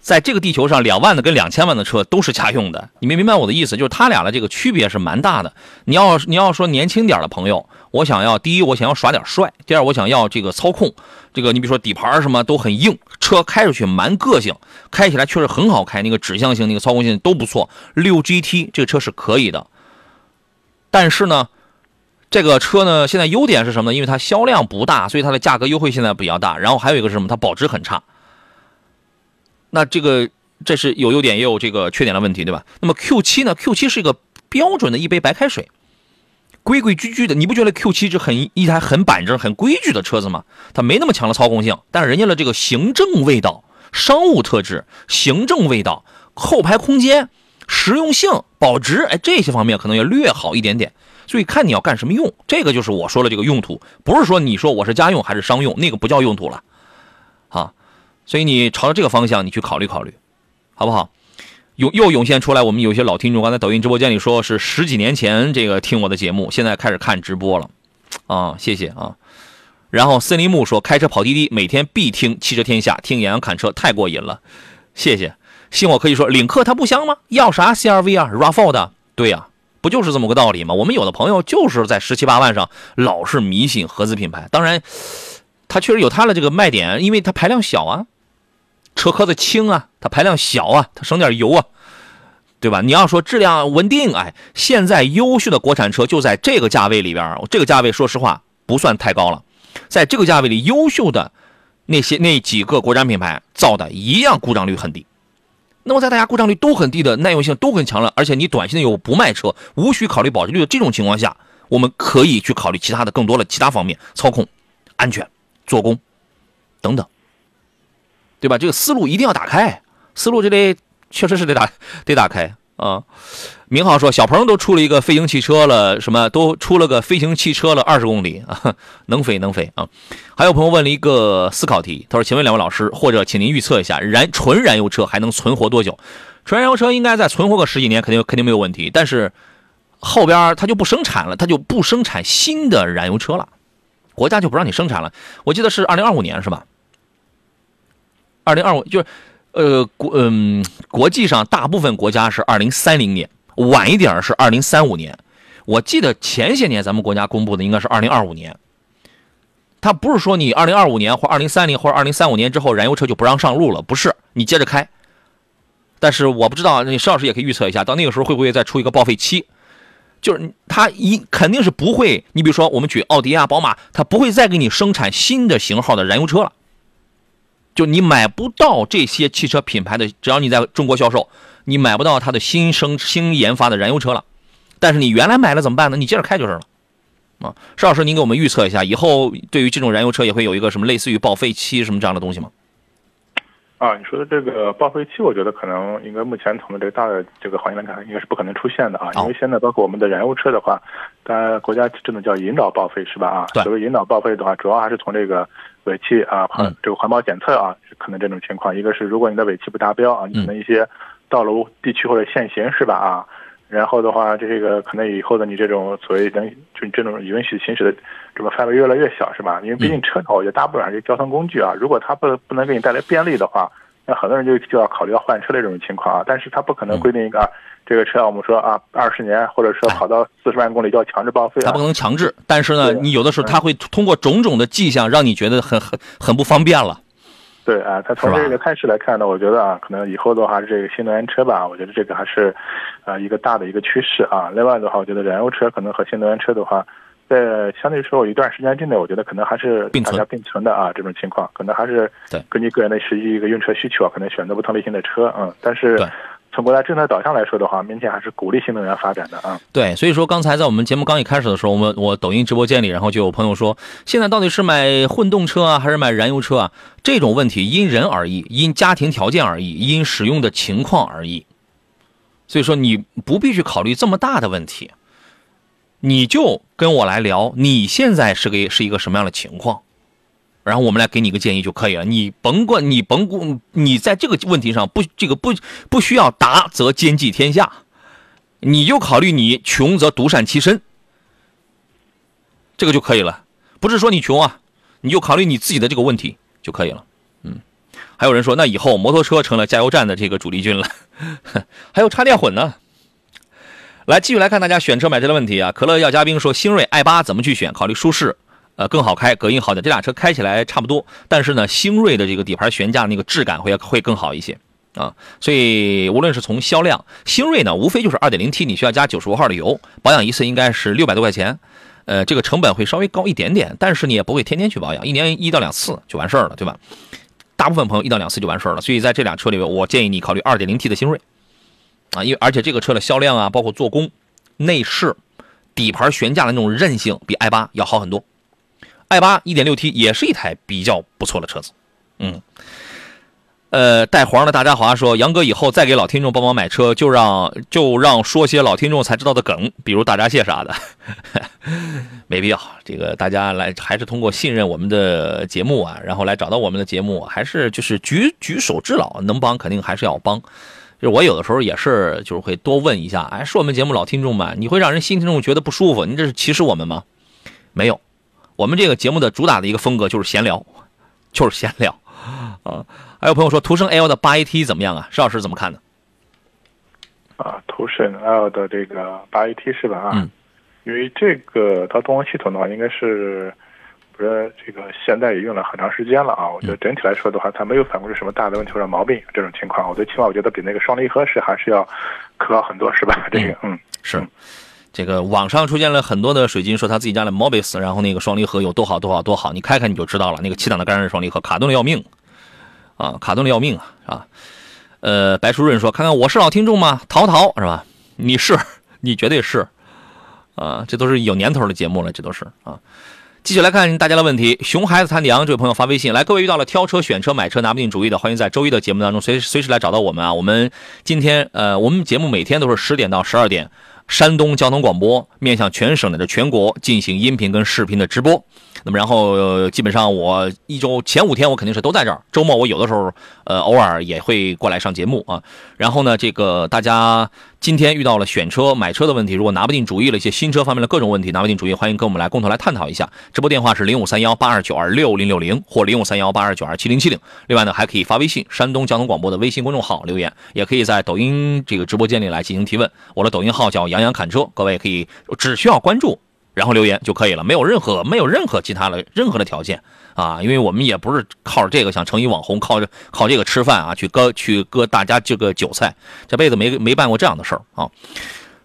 在这个地球上，两万的跟两千万的车都是家用的。你没明白我的意思？就是它俩的这个区别是蛮大的。你要你要说年轻点的朋友，我想要第一，我想要耍点帅；第二，我想要这个操控。这个你比如说底盘什么都很硬，车开出去蛮个性，开起来确实很好开，那个指向性、那个操控性都不错。六 GT 这个车是可以的，但是呢，这个车呢现在优点是什么呢？因为它销量不大，所以它的价格优惠现在比较大。然后还有一个是什么？它保值很差。那这个这是有优点也有这个缺点的问题，对吧？那么 Q 七呢？Q 七是一个标准的一杯白开水，规规矩矩的。你不觉得 Q 七是很一台很板正、很规矩的车子吗？它没那么强的操控性，但是人家的这个行政味道、商务特质、行政味道、后排空间、实用性、保值，哎，这些方面可能要略好一点点。所以看你要干什么用，这个就是我说的这个用途，不是说你说我是家用还是商用，那个不叫用途了，啊。所以你朝着这个方向，你去考虑考虑，好不好？涌又涌现出来，我们有些老听众刚才抖音直播间里说是十几年前这个听我的节目，现在开始看直播了，啊，谢谢啊。然后森林木说开车跑滴滴，每天必听汽车天下，听杨洋侃车太过瘾了，谢谢。信我可以说领克它不香吗？要啥 CRV 啊，RAV4 的，对呀，不就是这么个道理吗？我们有的朋友就是在十七八万上老是迷信合资品牌，当然，它确实有它的这个卖点，因为它排量小啊。车壳子轻啊，它排量小啊，它省点油啊，对吧？你要说质量稳定，哎，现在优秀的国产车就在这个价位里边这个价位说实话不算太高了，在这个价位里，优秀的那些那几个国产品牌造的一样故障率很低。那么在大家故障率都很低的耐用性都很强了，而且你短期内又不卖车，无需考虑保值率的这种情况下，我们可以去考虑其他的更多的其他方面，操控、安全、做工等等。对吧？这个思路一定要打开，思路这得确实是得打得打开啊。明浩说，小鹏都出了一个飞行汽车了，什么都出了个飞行汽车了，二十公里啊，能飞能飞啊。还有朋友问了一个思考题，他说：“请问两位老师，或者请您预测一下，燃纯燃油车还能存活多久？纯燃油车应该再存活个十几年，肯定肯定没有问题。但是后边它就不生产了，它就不生产新的燃油车了，国家就不让你生产了。我记得是二零二五年是吧？二零二五就是，呃国嗯国际上大部分国家是二零三零年，晚一点是二零三五年。我记得前些年咱们国家公布的应该是二零二五年。它不是说你二零二五年或二零三零或者二零三五年之后燃油车就不让上路了，不是，你接着开。但是我不知道，你石老师也可以预测一下，到那个时候会不会再出一个报废期？就是它一肯定是不会。你比如说，我们举奥迪啊、宝马，它不会再给你生产新的型号的燃油车了。就你买不到这些汽车品牌的，只要你在中国销售，你买不到它的新生新研发的燃油车了。但是你原来买了怎么办呢？你接着开就是了。啊，邵老师，您给我们预测一下，以后对于这种燃油车也会有一个什么类似于报废期什么这样的东西吗？
啊，你说的这个报废期，我觉得可能应该目前从这个大的这个环境来看，应该是不可能出现的啊。因为现在包括我们的燃油车的话，当然国家真的叫引导报废是吧？啊，所谓引导报废的话，主要还是从这个尾气啊，环这个环保检测啊，可能这种情况。一个是如果你的尾气不达标啊，你可能一些道路地区或者限行是吧？啊。然后的话，这个可能以后的你这种所谓能就这种允许行驶的这个范围越来越小，是吧？因为毕竟车头，我觉得大部分还是交通工具啊。如果它不不能给你带来便利的话，那很多人就就要考虑要换车的这种情况啊。但是它不可能规定一个这个车，我们说啊，二十年或者说跑到四十万公里就要强制报废。
它不能强制，但是呢，你有的时候它会通过种种的迹象让你觉得很很很不方便了。
对啊，它从这个态势来看呢，我觉得啊，可能以后的话，这个新能源车吧，我觉得这个还是，啊，一个大的一个趋势啊。另外的话，我觉得燃油车可能和新能源车的话，在相对说一段时间之内，我觉得可能还是大家并存的啊，这种情况可能还是根据个人的实际一个用车需求啊，可能选择不同类型的车，嗯，但是。从国家政策导向来说的话，明显还是鼓励新能源发展的啊。
对，所以说刚才在我们节目刚一开始的时候，我们我抖音直播间里，然后就有朋友说，现在到底是买混动车啊，还是买燃油车啊？这种问题因人而异，因家庭条件而异，因使用的情况而异。所以说你不必去考虑这么大的问题，你就跟我来聊，你现在是个是一个什么样的情况？然后我们来给你个建议就可以了。你甭管，你甭顾，你在这个问题上不，这个不不需要达则兼济天下，你就考虑你穷则独善其身，这个就可以了。不是说你穷啊，你就考虑你自己的这个问题就可以了。嗯，还有人说，那以后摩托车成了加油站的这个主力军了，还有插电混呢。来继续来看大家选车买车的问题啊。可乐要嘉宾说，星瑞 i 八怎么去选？考虑舒适。呃，更好开，隔音好点，这俩车开起来差不多，但是呢，星瑞的这个底盘悬架那个质感会会更好一些啊。所以无论是从销量，星瑞呢，无非就是二点零 T，你需要加九十五号的油，保养一次应该是六百多块钱，呃，这个成本会稍微高一点点，但是你也不会天天去保养，一年一到两次就完事儿了，对吧？大部分朋友一到两次就完事儿了，所以在这俩车里边，我建议你考虑二点零 T 的星瑞啊，因为而且这个车的销量啊，包括做工、内饰、底盘悬架的那种韧性，比 i 八要好很多。I 八一点六 T 也是一台比较不错的车子，嗯，呃，带黄的大家华说，杨哥以后再给老听众帮忙买车，就让就让说些老听众才知道的梗，比如大闸蟹啥的，没必要。这个大家来还是通过信任我们的节目啊，然后来找到我们的节目，还是就是举举手之劳，能帮肯定还是要帮。就我有的时候也是，就是会多问一下，哎，是我们节目老听众吗？你会让人新听众觉得不舒服，你这是歧视我们吗？没有。我们这个节目的主打的一个风格就是闲聊，就是闲聊，啊，还有朋友说途胜 L 的八 AT 怎么样啊？石老师怎么看呢？
啊，途胜 L 的这个八 AT 是吧？啊，
嗯，
因为这个它动力系统的话，应该是不是这个现在也用了很长时间了啊？我觉得整体来说的话，它没有反馈出什么大的问题或者毛病这种情况。我最起码我觉得比那个双离合是还是要可靠很多，是吧？这个，嗯，
是。这个网上出现了很多的水军说他自己家的 Mobis，然后那个双离合有多好多好多好，你开开你就知道了。那个七档的干式双离合卡顿的要命，啊，卡顿的要命啊，啊。呃，白书润说，看看我是老听众吗？淘淘是吧？你是，你绝对是，啊，这都是有年头的节目了，这都是啊。继续来看大家的问题，熊孩子他娘这位朋友发微信来，各位遇到了挑车、选车、买车拿不定主意的，欢迎在周一的节目当中随随时来找到我们啊。我们今天呃，我们节目每天都是十点到十二点。山东交通广播面向全省乃至全国进行音频跟视频的直播，那么然后、基本上我一周前五天我肯定是都在这儿，周末我有的时候呃偶尔也会过来上节目啊。然后呢，这个大家今天遇到了选车、买车的问题，如果拿不定主意了一些新车方面的各种问题，拿不定主意，欢迎跟我们来共同来探讨一下。直播电话是零五三幺八二九二六零六零或零五三幺八二九二七零七零。另外呢，还可以发微信山东交通广播的微信公众号留言，也可以在抖音这个直播间里来进行提问。我的抖音号叫杨洋侃车，各位可以只需要关注。然后留言就可以了，没有任何没有任何其他的任何的条件啊，因为我们也不是靠着这个想成一网红，靠着靠这个吃饭啊，去割去割大家这个韭菜，这辈子没没办过这样的事儿啊。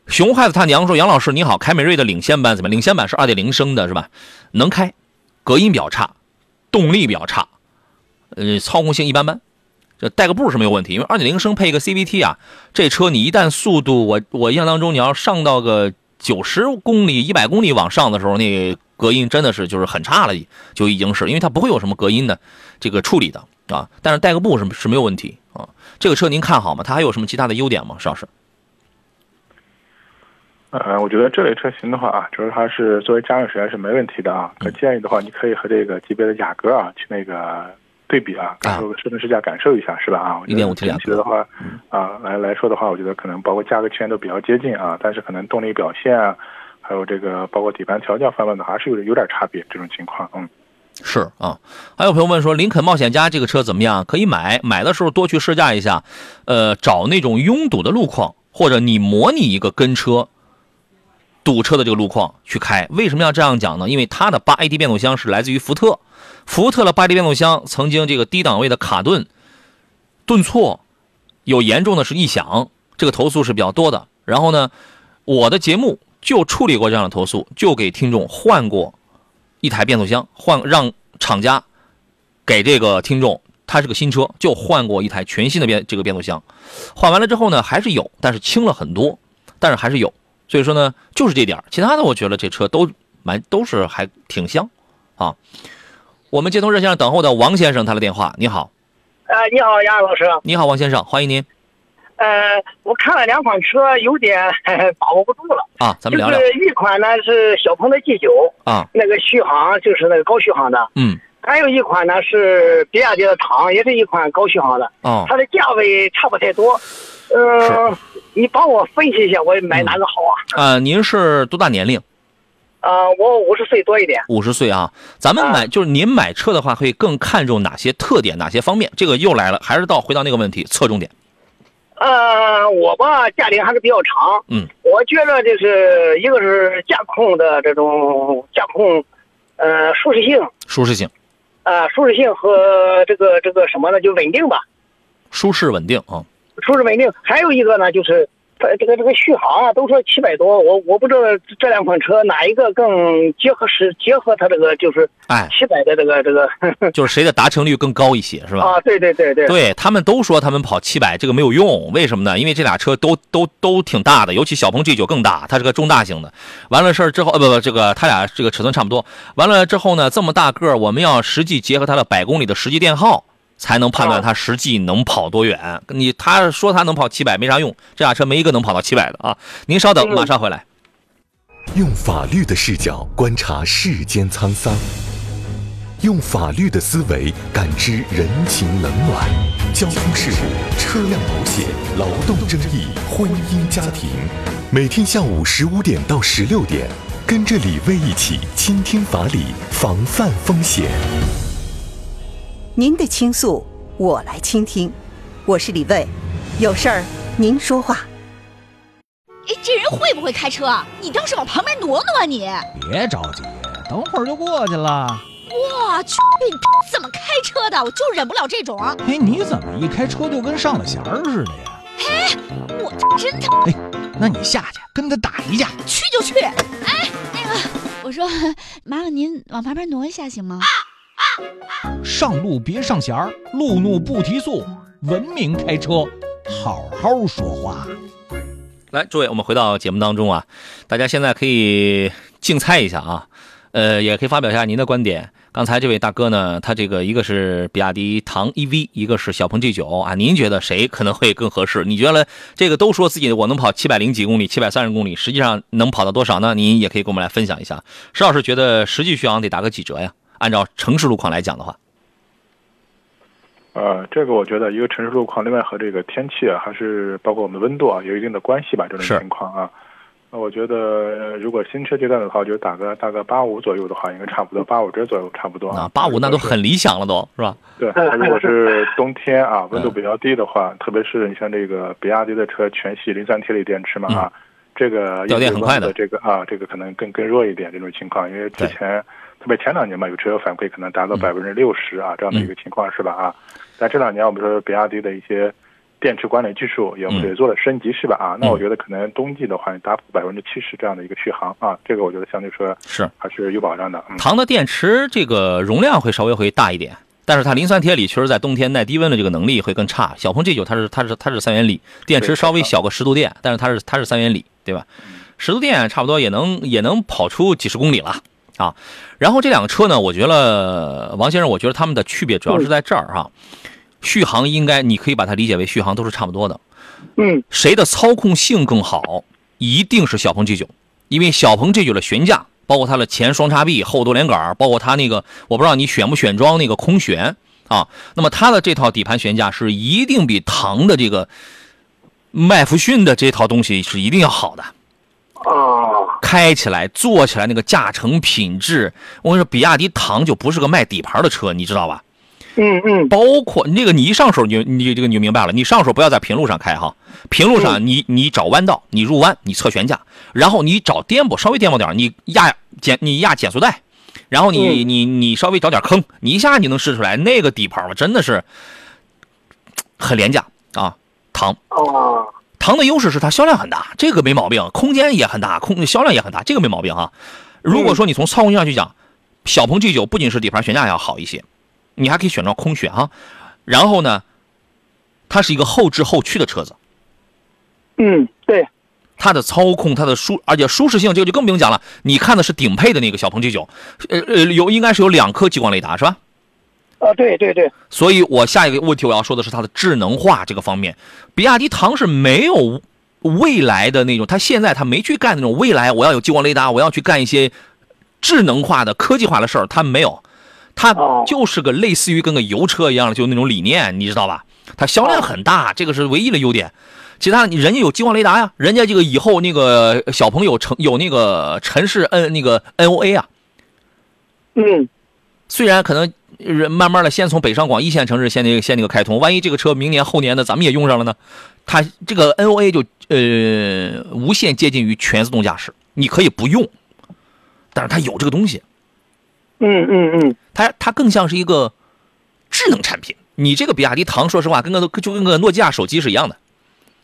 熊孩子他娘说：“杨老师你好，凯美瑞的领先版怎么？领先版是2.0升的是吧？能开，隔音比较差，动力比较差，呃，操控性一般般。这带个步是没有问题，因为2.0升配一个 CVT 啊，这车你一旦速度，我我印象当中你要上到个。”九十公里、一百公里往上的时候，那隔音真的是就是很差了，就已经是因为它不会有什么隔音的这个处理的啊。但是带个步是是没有问题啊。这个车您看好吗？它还有什么其他的优点吗？邵老师？
呃，我觉得这类车型的话啊，就是它是作为家用使用是没问题的啊。可建议的话，你可以和这个级别的雅阁啊去那个对比啊，感受试乘试驾感受一下，是吧？啊，
一点五 T
两驱的话，啊，来来说的话，我觉得可能包括价格区间都比较接近啊，但是可能动力表现啊，还有这个包括底盘调教方面的，还是有有点差别这种情况，嗯。
是啊，还有朋友问说，林肯冒险家这个车怎么样？可以买，买的时候多去试驾一下，呃，找那种拥堵的路况，或者你模拟一个跟车堵车的这个路况去开。为什么要这样讲呢？因为它的八 AT 变速箱是来自于福特，福特的八 AT 变速箱曾经这个低档位的卡顿顿挫，有严重的是异响，这个投诉是比较多的。然后呢，我的节目就处理过这样的投诉，就给听众换过。一台变速箱换让厂家给这个听众，它是个新车，就换过一台全新的变这个变速箱，换完了之后呢，还是有，但是轻了很多，但是还是有，所以说呢，就是这点其他的我觉得这车都蛮都是还挺香啊。我们接通热线上等候的王先生他的电话，你好，
呃，你好，杨老师，
你好，王先生，欢迎您。
呃，我看了两款车，有点把握不住了
啊。咱们聊聊。
就是一款呢是小鹏的 G 九
啊，
那个续航就是那个高续航的。
嗯。
还有一款呢是比亚迪的唐，也是一款高续航的。
哦。
它的价位差不太多。呃，你帮我分析一下，我买哪个好啊？
呃，您是多大年龄？
呃，我五十岁多一点。
五十岁啊，咱们买就是您买车的话，会更看重哪些特点、哪些方面？这个又来了，还是到回到那个问题，侧重点。
呃，我吧驾龄还是比较长，
嗯，
我觉得就是一个是驾控的这种驾控，呃，舒适性，
舒适性，
呃，舒适性和这个这个什么呢，就稳定吧，
舒适稳定啊，
舒适稳定，还有一个呢就是。它这个这个续航啊，都说七百多，我我不知道这两款车哪一个更结合是结合它这个就是
哎
七百的这个这个，
就是谁的达成率更高一些是吧？
啊，对对对对，
对他们都说他们跑七百这个没有用，为什么呢？因为这俩车都都都挺大的，尤其小鹏 G 九更大，它是个中大型的。完了事儿之后，呃不不，这个它俩这个尺寸差不多。完了之后呢，这么大个我们要实际结合它的百公里的实际电耗。才能判断它实际能跑多远。你他说他能跑七百没啥用，这俩车没一个能跑到七百的啊！您稍等，马上回来。
用法律的视角观察世间沧桑，用法律的思维感知人情冷暖。交通事故、车辆保险、劳动争议、婚姻家庭，每天下午十五点到十六点，跟着李卫一起倾听法理，防范风险。
您的倾诉，我来倾听。我是李卫，有事儿您说话。
哎，这人会不会开车？你倒是往旁边挪挪啊你！
别着急，等会儿就过去了。
我去，你怎么开车的？我就忍不了这种。
哎，你怎么一开车就跟上了弦儿似的呀？
哎，我真的。
哎，那你下去跟他打一架。
去就去。哎，那个，我说，麻烦您往旁边挪一下行吗？
上路别上弦儿，路怒不提速，文明开车，好好说话。
来，诸位，我们回到节目当中啊，大家现在可以竞猜一下啊，呃，也可以发表一下您的观点，刚才这位大哥呢，他这个一个是比亚迪唐 EV，一个是小鹏 G 九啊，您觉得谁可能会更合适？你觉得这个都说自己我能跑七百零几公里、七百三十公里，实际上能跑到多少呢？您也可以跟我们来分享一下。石老师觉得实际续航得打个几折呀？按照城市路况来讲的话。
呃，这个我觉得一个城市路况，另外和这个天气啊，还是包括我们温度啊，有一定的关系吧。这种情况啊，那我觉得如果新车阶段的话，就打个大概八五左右的话，应该差不多八五折左右差不多啊。
八五那都很理想了，都是吧？
对，如果是冬天啊，温度比较低的话，特别是你像这个比亚迪的车全系磷酸铁锂电池嘛啊，这个
掉电很快
的，这个啊，这个可能更更弱一点这种情况，因为之前特别前两年嘛，有车友反馈可能达到百分之六十啊这样的一个情况是吧啊？但这两年我们说比亚迪的一些电池管理技术也也做了升级，是吧？啊，那我觉得可能冬季的话，达百分之七十这样的一个续航啊，这个我觉得相对说
是
还是有保障的。
唐的电池这个容量会稍微会大一点，但是它磷酸铁锂确实在冬天耐低温的这个能力会更差。小鹏 G 九它是它是它是三元锂，电池稍微小个十度电，但是它是它是三元锂，对吧？十度电差不多也能也能跑出几十公里了啊。然后这两个车呢，我觉得王先生，我觉得他们的区别主要是在这儿哈。续航应该，你可以把它理解为续航都是差不多的。
嗯，
谁的操控性更好？一定是小鹏 G9，因为小鹏 G9 的悬架，包括它的前双叉臂、后多连杆，包括它那个，我不知道你选不选装那个空悬啊。那么它的这套底盘悬架是一定比唐的这个麦弗逊的这套东西是一定要好的。
哦，
开起来、坐起来那个驾乘品质，我跟你说，比亚迪唐就不是个卖底盘的车，你知道吧？
嗯嗯，
包括那个你一上手你你这个你就明白了，你上手不要在平路上开哈，平路上你你找弯道，你入弯，你测悬架，然后你找颠簸稍微颠簸点，你压减你压减速带，然后你你你稍微找点坑，你一下你能试出来那个底盘吧，真的是很廉价啊，唐。
哦，
唐的优势是它销量很大，这个没毛病，空间也很大，空销量也很大，这个没毛病啊。如果说你从操控性上去讲，小鹏 G9 不仅是底盘悬架要好一些。你还可以选装空悬啊，然后呢，它是一个后置后驱的车子。
嗯，对。
它的操控，它的舒，而且舒适性，这个就更不用讲了。你看的是顶配的那个小鹏 G9，呃呃，有应该是有两颗激光雷达是吧？
啊，对对对。
所以我下一个问题我要说的是它的智能化这个方面，比亚迪唐是没有未来的那种，它现在它没去干那种未来我要有激光雷达，我要去干一些智能化的科技化的事儿，它没有。它就是个类似于跟个油车一样的，就那种理念，你知道吧？它销量很大，这个是唯一的优点。其他你人家有激光雷达呀，人家这个以后那个小朋友城有那个城市 N 那个 NOA 啊。
嗯，
虽然可能人慢慢的先从北上广一线城市先那个先那个开通，万一这个车明年后年的咱们也用上了呢？它这个 NOA 就呃无限接近于全自动驾驶，你可以不用，但是它有这个东西。
嗯嗯嗯，
它它更像是一个智能产品。你这个比亚迪唐，说实话，跟个就跟个诺基亚手机是一样的，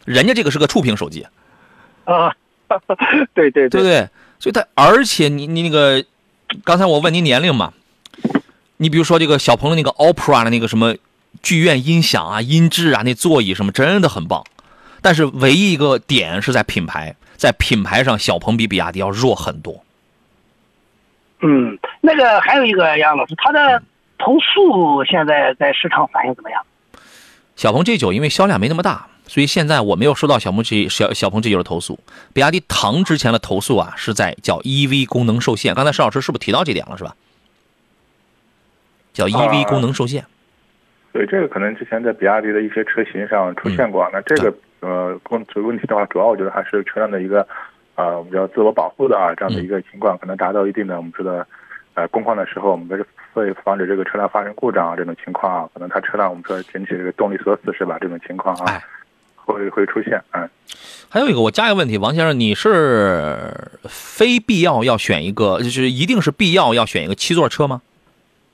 人家这个是个触屏手机。
啊，对对
对对，所以它而且你你那个，刚才我问您年龄嘛，你比如说这个小鹏的那个 Opera 的那个什么剧院音响啊、音质啊、那座椅什么，真的很棒。但是唯一一个点是在品牌，在品牌上，小鹏比比亚迪要弱很多。
嗯，那个还有一个杨老师，他的投诉现在在市场反应怎么样？
小鹏 G 九因为销量没那么大，所以现在我没有收到小鹏 G 小小鹏 G 九的投诉。比亚迪唐之前的投诉啊，是在叫 EV 功能受限。刚才邵老师是不是提到这点了，是吧？叫 EV 功能受限。
对，这个可能之前在比亚迪的一些车型上出现过。那这个呃，问这个问题的话，主要我觉得还是车辆的一个。啊，我们叫自我保护的啊，这样的一个情况，可能达到一定的我们说的，呃，工况的时候，我们会会防止这个车辆发生故障啊，这种情况啊，可能它车辆我们说引起这个动力锁死是吧？这种情况啊，会会出现。嗯，
还有一个，我加一个问题，王先生，你是非必要要选一个，就是一定是必要要选一个七座车吗？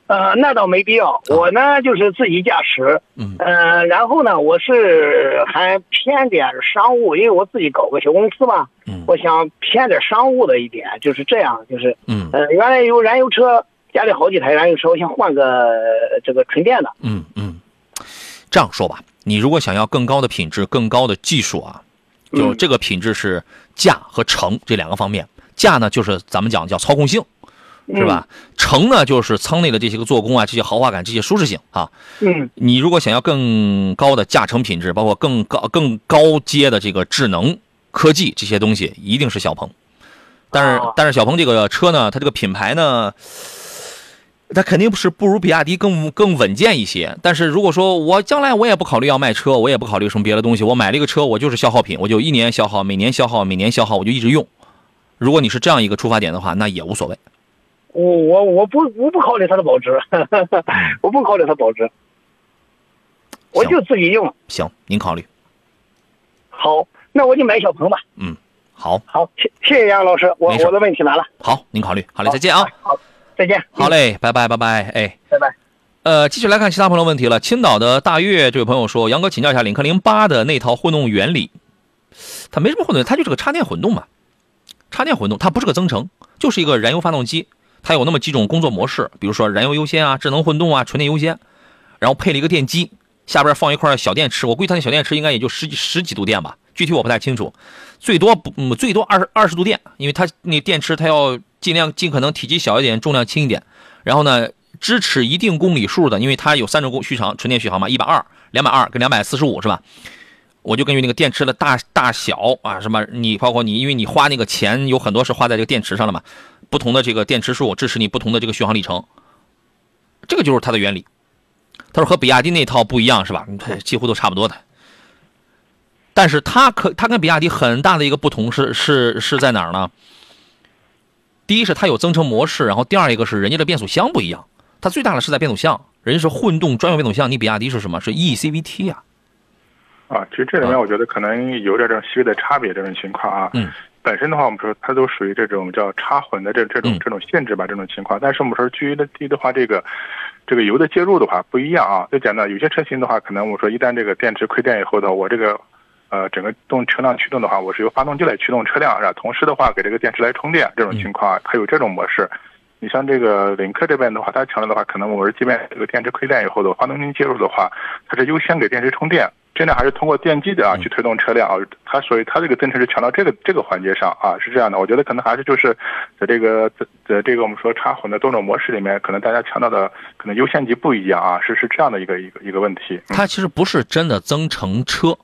呃，那倒没必要。我呢，就是自己驾驶。嗯。呃，然后呢，我是还偏点商务，因为我自己搞个小公司嘛。嗯。我想偏点商务的一点，就是这样，就是。嗯。呃，原来有燃油车，家里好几台燃油车，我想换个这个纯电的。
嗯嗯。这样说吧，你如果想要更高的品质、更高的技术啊，就这个品质是价和成这两个方面。价呢，就是咱们讲叫操控性。是吧？成呢，就是舱内的这些个做工啊，这些豪华感，这些舒适性啊。
嗯，
你如果想要更高的驾乘品质，包括更高更高阶的这个智能科技这些东西，一定是小鹏。但是但是小鹏这个车呢，它这个品牌呢，它肯定不是不如比亚迪更更稳健一些。但是如果说我将来我也不考虑要卖车，我也不考虑什么别的东西，我买了一个车，我就是消耗品，我就一年消耗，每年消耗，每年消耗，我就一直用。如果你是这样一个出发点的话，那也无所谓。
我我我不我不考虑它的保值，我不考虑它保值，我就自己用。
行，您考虑。
好，那我就买小鹏吧。
嗯，好，
好，谢谢谢杨老师，我我的问题完了。
好，您考虑。好嘞，再见啊。
好，再见。
好嘞，拜拜拜拜，哎，
拜拜。
呃，继续来看其他朋友问题了。青岛的大悦这位朋友说：“杨哥，请教一下领克零八的那套混动原理，它没什么混动，它就是个插电混动嘛。插电混动，它不是个增程，就是一个燃油发动机。它有那么几种工作模式，比如说燃油优先啊、智能混动啊、纯电优先，然后配了一个电机，下边放一块小电池。我估计它那小电池应该也就十几十几度电吧，具体我不太清楚。最多不，嗯，最多二十二十度电，因为它那电池它要尽量尽可能体积小一点，重量轻一点。然后呢，支持一定公里数的，因为它有三种续航，纯电续航嘛，一百二、两百二跟两百四十五是吧？我就根据那个电池的大大小啊，什么你包括你，因为你花那个钱有很多是花在这个电池上了嘛，不同的这个电池数支持你不同的这个续航里程，这个就是它的原理。他说和比亚迪那套不一样是吧？几乎都差不多的。但是它可它跟比亚迪很大的一个不同是是是在哪儿呢？第一是它有增程模式，然后第二一个是人家的变速箱不一样，它最大的是在变速箱，人家是混动专用变速箱，你比亚迪是什么？是 ECVT 啊。
啊，其实这里面我觉得可能有点这种细微的差别，这种情况啊。
嗯。
本身的话，我们说它都属于这种叫插混的这这种这种限制吧，这种情况。但是我们说基于的低的话，这个这个油的介入的话不一样啊。最简单，有些车型的话，可能我们说一旦这个电池亏电以后的，我这个呃整个动车辆驱动的话，我是由发动机来驱动车辆，是吧？同时的话给这个电池来充电，这种情况它有这种模式。你像这个领克这边的话，它强调的话，可能我是即便这个电池亏电以后的发动机介入的话，它是优先给电池充电。现在还是通过电机的啊去推动车辆啊，它所以它这个增程是强调这个这个环节上啊是这样的，我觉得可能还是就是在这个在这个我们说插混的多种模式里面，可能大家强调的可能优先级不一样啊，是是这样的一个一个一个问题。
它其实不是真的增程车，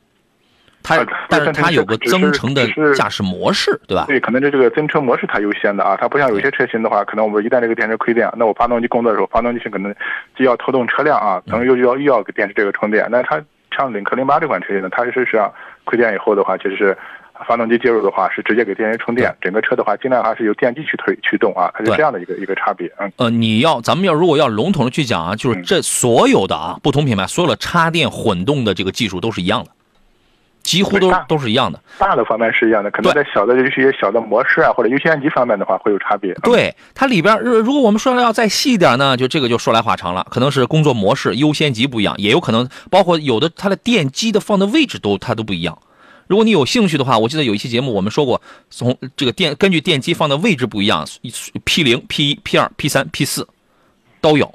它但是它有个增程的驾驶模式，对吧？
对，可能是这个增程模式它优先的啊，它不像有些车型的话，可能我们一旦这个电池亏电，那我发动机工作的时候，发动机是可能既要拖动车辆啊，可能又要又要给电池这个充电，那它。像领克零八这款车型呢，它是实际上亏电以后的话，其实是发动机介入的话，是直接给电源充电。整个车的话，尽量还是由电机去推驱动啊，它是这样的一个一个差别。嗯，
呃，你要咱们要如果要笼统的去讲啊，就是这所有的啊不同品牌所有的插电混动的这个技术都是一样的，几乎都都是一样的。
大的方面是一样的，可能在小的一些小的模式啊或者优先级方面的话会有差别。
对它里边，如果我们说要再细一点呢，就这个就说来话长了。可能是工作模式优先级不一样，也有可能包括有的它的电机的放的位置都它都不一样。如果你有兴趣的话，我记得有一期节目我们说过，从这个电根据电机放的位置不一样，P 零、P 一、P 二、P 三、P 四都有。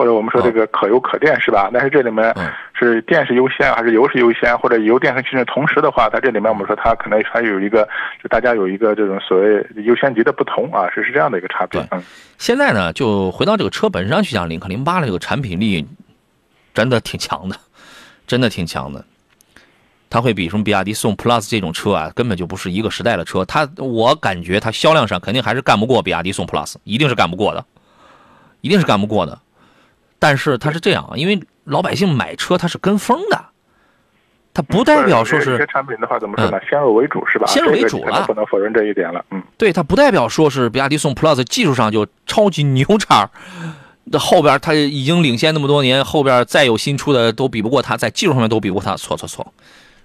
或者我们说这个可油可电是吧？但是这里面是电是优先还是油是优先？或者油电和驱动同时的话，它这里面我们说它可能还有一个，就大家有一个这种所谓优先级的不同啊，是是这样的一个差别。嗯，
现在呢，就回到这个车本身上去讲，领克零八的这个产品力真的挺强的，真的挺强的。它会比什么比亚迪宋 PLUS 这种车啊，根本就不是一个时代的车。它我感觉它销量上肯定还是干不过比亚迪宋 PLUS，一定是干不过的，一定是干不过的。但是它是这样啊，因为老百姓买车它是跟风的，它不代表说是。
这些产品的话怎么说呢？先入为主是吧？
先入为主了，
不能否认这一点了。嗯，
对，它不代表说是比亚迪宋 Plus 技术上就超级牛叉，那后边它已经领先那么多年，后边再有新出的都比不过它，在技术上面都比不过它。错错错，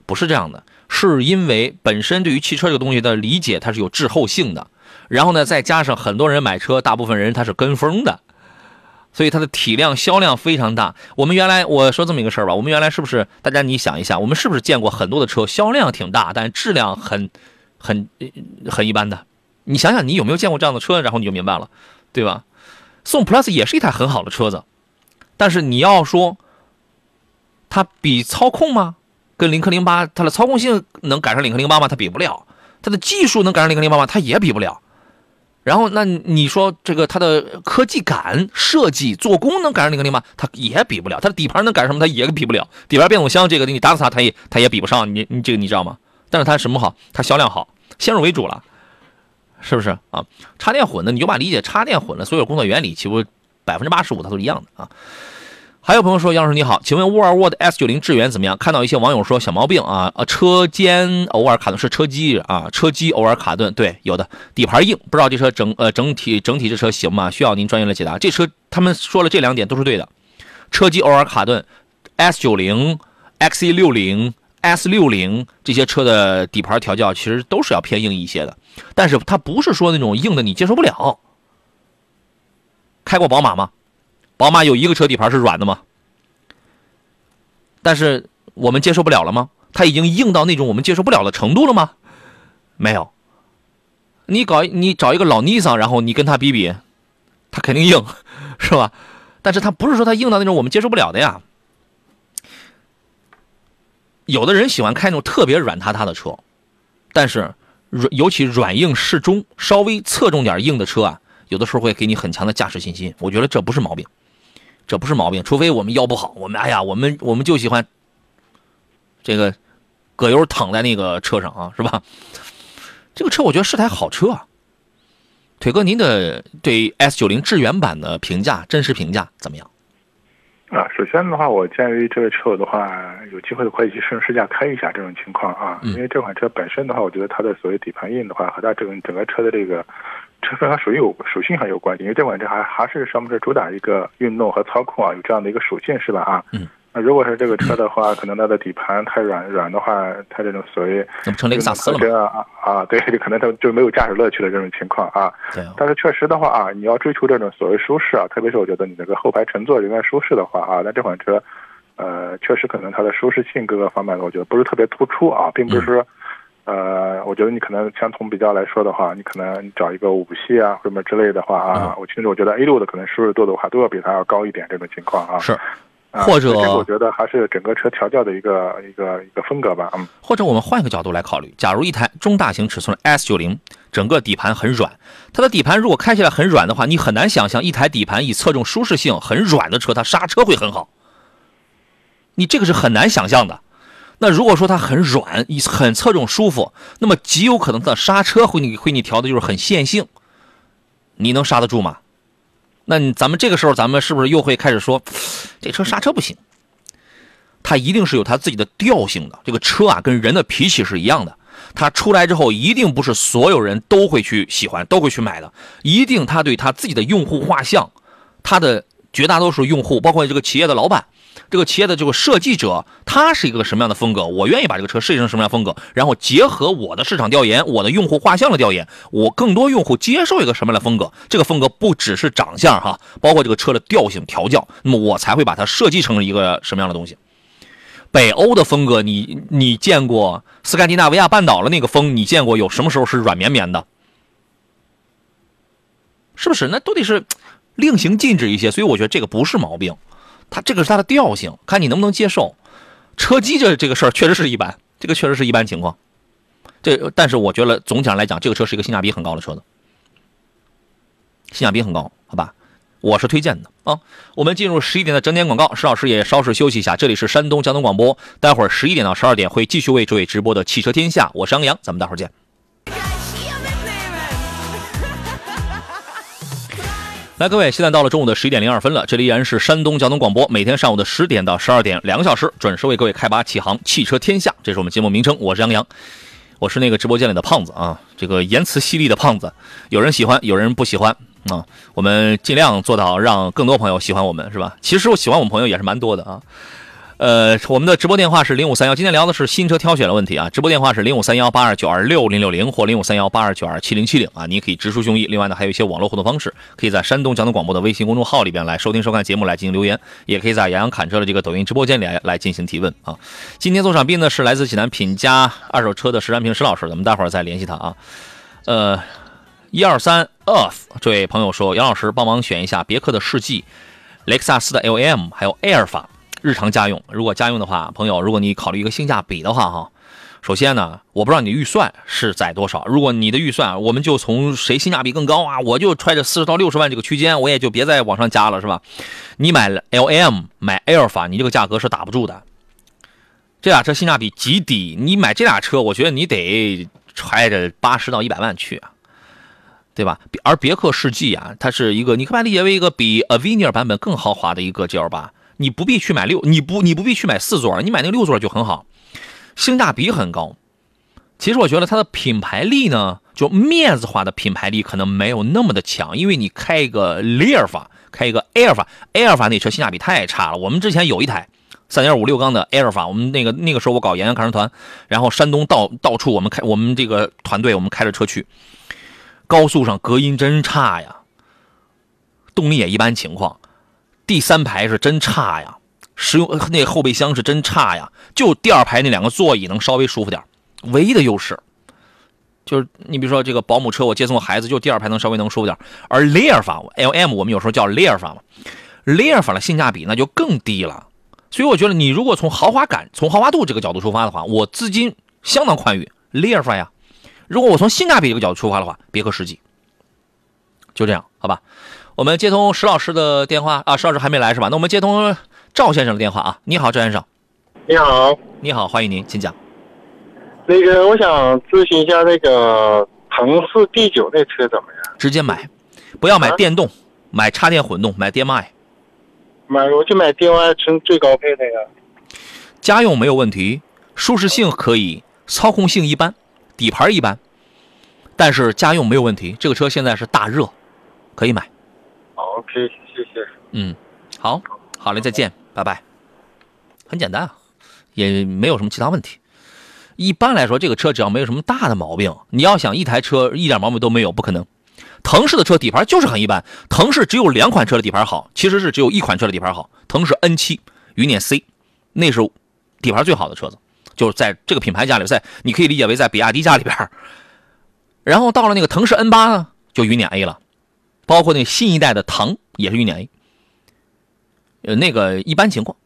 不是这样的，是因为本身对于汽车这个东西的理解它是有滞后性的，然后呢，再加上很多人买车，大部分人他是跟风的。所以它的体量销量非常大。我们原来我说这么一个事儿吧，我们原来是不是大家你想一下，我们是不是见过很多的车销量挺大，但质量很很很一般的？你想想，你有没有见过这样的车？然后你就明白了，对吧？宋 PLUS 也是一台很好的车子，但是你要说它比操控吗？跟领克零八它的操控性能赶上领克零八吗？它比不了。它的技术能赶上领克零八吗？它也比不了。然后，那你说这个它的科技感、设计、做工能赶上那个零吗？它也比不了。它的底盘能赶上什么？它也比不了。底盘变速箱这个你打死它，它也它也比不上。你你这个你知道吗？但是它什么好？它销量好，先入为主了，是不是啊？插电混的你就把理解插电混的所有工作原理，几乎百分之八十五它都一样的啊。还有朋友说，杨老师你好，请问沃尔沃的 S 九零智源怎么样？看到一些网友说小毛病啊，呃，车间偶尔卡顿，是车机啊，车机偶尔卡顿，对，有的底盘硬，不知道这车整呃整体整体这车行吗？需要您专业的解答。这车他们说了这两点都是对的，车机偶尔卡顿，S 九零、XE 六零、S 六零这些车的底盘调教其实都是要偏硬一些的，但是它不是说那种硬的你接受不了。开过宝马吗？宝马有一个车底盘是软的吗？但是我们接受不了了吗？它已经硬到那种我们接受不了的程度了吗？没有。你搞你找一个老尼桑，然后你跟他比比，他肯定硬，是吧？但是他不是说他硬到那种我们接受不了的呀。有的人喜欢开那种特别软塌塌的车，但是尤其软硬适中，稍微侧重点硬的车啊，有的时候会给你很强的驾驶信心。我觉得这不是毛病。这不是毛病，除非我们腰不好，我们哎呀，我们我们就喜欢这个葛优躺在那个车上啊，是吧？这个车我觉得是台好车啊。腿哥，您的对 S 九零智远版的评价，真实评价怎么样？
啊，首先的话，我建议这位车友的话，有机会的可以去试试驾开一下这种情况啊，因为这款车本身的话，我觉得它的所谓底盘硬的话，和它整整个车的这个。车身它属性有属性还有关系，因为这款车还还是上面是主打一个运动和操控啊，有这样的一个属性是吧？啊，
嗯，
那如果是这个车的话，可能它的底盘太软软的话，它这种所谓
那不成雷克萨斯了
吗？啊啊，对，就可能它就没有驾驶乐趣的这种情况啊。
对。
但是确实的话啊，你要追求这种所谓舒适啊，特别是我觉得你这个后排乘坐人员舒适的话啊，那这款车，呃，确实可能它的舒适性各个方面的，我觉得不是特别突出啊，并不是说。呃，我觉得你可能相同比较来说的话，你可能找一个五系啊，或者之类的话啊，我其实我觉得 A 六的可能舒适度的话都要比它要高一点，这种情况啊。
是，或者
我觉得还是整个车调教的一个一个一个风格吧。嗯。
或者我们换一个角度来考虑，假如一台中大型尺寸的 S 九零，整个底盘很软，它的底盘如果开起来很软的话，你很难想象一台底盘以侧重舒适性很软的车，它刹车会很好。你这个是很难想象的。那如果说它很软，很侧重舒服，那么极有可能它的刹车会你会你调的就是很线性，你能刹得住吗？那咱们这个时候咱们是不是又会开始说，这车刹车不行？它一定是有它自己的调性的。这个车啊，跟人的脾气是一样的，它出来之后一定不是所有人都会去喜欢，都会去买的，一定它对它自己的用户画像，它的绝大多数用户，包括这个企业的老板。这个企业的这个设计者，他是一个什么样的风格？我愿意把这个车设计成什么样风格？然后结合我的市场调研、我的用户画像的调研，我更多用户接受一个什么样的风格？这个风格不只是长相哈，包括这个车的调性调教，那么我才会把它设计成一个什么样的东西？北欧的风格，你你见过斯堪的纳维亚半岛的那个风？你见过有什么时候是软绵绵的？是不是？那都得是另行禁止一些。所以我觉得这个不是毛病。它这个是它的调性，看你能不能接受。车机这这个事儿确实是一般，这个确实是一般情况。这但是我觉得总体上来讲，这个车是一个性价比很高的车子，性价比很高，好吧？我是推荐的啊。我们进入十一点的整点广告，石老师也稍事休息一下。这里是山东交通广播，待会儿十一点到十二点会继续为诸位直播的汽车天下，我是杨洋，咱们待会儿见。来，各位，现在到了中午的十一点零二分了。这里依然是山东交通广播，每天上午的十点到十二点，两个小时准时为各位开拔启航汽车天下。这是我们节目名称，我是杨洋，我是那个直播间里的胖子啊，这个言辞犀利的胖子，有人喜欢，有人不喜欢啊。我们尽量做到让更多朋友喜欢我们，是吧？其实我喜欢我们朋友也是蛮多的啊。呃，我们的直播电话是零五三幺，今天聊的是新车挑选的问题啊。直播电话是零五三幺八二九二六零六零或零五三幺八二九二七零七零啊。你可以直抒胸臆。另外呢，还有一些网络互动方式，可以在山东交通广播的微信公众号里边来收听收看节目来进行留言，也可以在杨洋侃车的这个抖音直播间里来进行提问啊。今天做场宾呢是来自济南品家二手车的石占平石老师，咱们待会儿再联系他啊。呃，一二三 earth 这位朋友说，杨老师帮忙选一下别克的世纪、雷克萨斯的 LM 还有埃尔法。日常家用，如果家用的话，朋友，如果你考虑一个性价比的话，哈，首先呢，我不知道你的预算是在多少。如果你的预算，我们就从谁性价比更高啊，我就揣着四十到六十万这个区间，我也就别再往上加了，是吧？你买 L M 买阿尔法，你这个价格是打不住的。这俩车性价比极低，你买这俩车，我觉得你得揣着八十到一百万去啊，对吧？而别克世纪啊，它是一个，你可以把理解为一个比 Avenir 版本更豪华的一个 G L 八，你不必去买六，你不你不必去买四座，你买那个六座就很好。性价比很高，其实我觉得它的品牌力呢，就面子化的品牌力可能没有那么的强，因为你开一个雷尔法，开一个埃尔法，埃尔法那车性价比太差了。我们之前有一台三点五六缸的埃尔法，我们那个那个时候我搞延安看车团，然后山东到到处我们开我们这个团队我们开着车去，高速上隔音真差呀，动力也一般情况，第三排是真差呀。实用那后备箱是真差呀，就第二排那两个座椅能稍微舒服点唯一的优势就是你比如说这个保姆车，我接送孩子，就第二排能稍微能舒服点而雷尔法 L M 我们有时候叫雷尔法嘛，雷尔法的性价比那就更低了。所以我觉得你如果从豪华感、从豪华度这个角度出发的话，我资金相当宽裕，雷尔法呀。如果我从性价比这个角度出发的话，别克世纪。就这样，好吧？我们接通石老师的电话啊，石老师还没来是吧？那我们接通。赵先生的电话啊，你好，赵先生。
你好，
你好，欢迎您，请讲。
那个，我想咨询一下那个腾势 D 九那车怎么样？
直接买，不要买电动，买插电混动，买 DM-i。
买我就买 DM-i 纯最高配那个。
家用没有问题，舒适性可以，操控性一般，底盘一般，但是家用没有问题。这个车现在是大热，可以买。
OK，谢谢。
嗯，好，好嘞，再见。拜拜，很简单啊，也没有什么其他问题。一般来说，这个车只要没有什么大的毛病，你要想一台车一点毛病都没有，不可能。腾势的车底盘就是很一般，腾势只有两款车的底盘好，其实是只有一款车的底盘好。腾势 N 七云辇 C，那是底盘最好的车子，就是在这个品牌家里，在你可以理解为在比亚迪家里边。然后到了那个腾势 N 八呢，就云辇 A 了，包括那新一代的唐也是运年 A。呃，那个一般情况，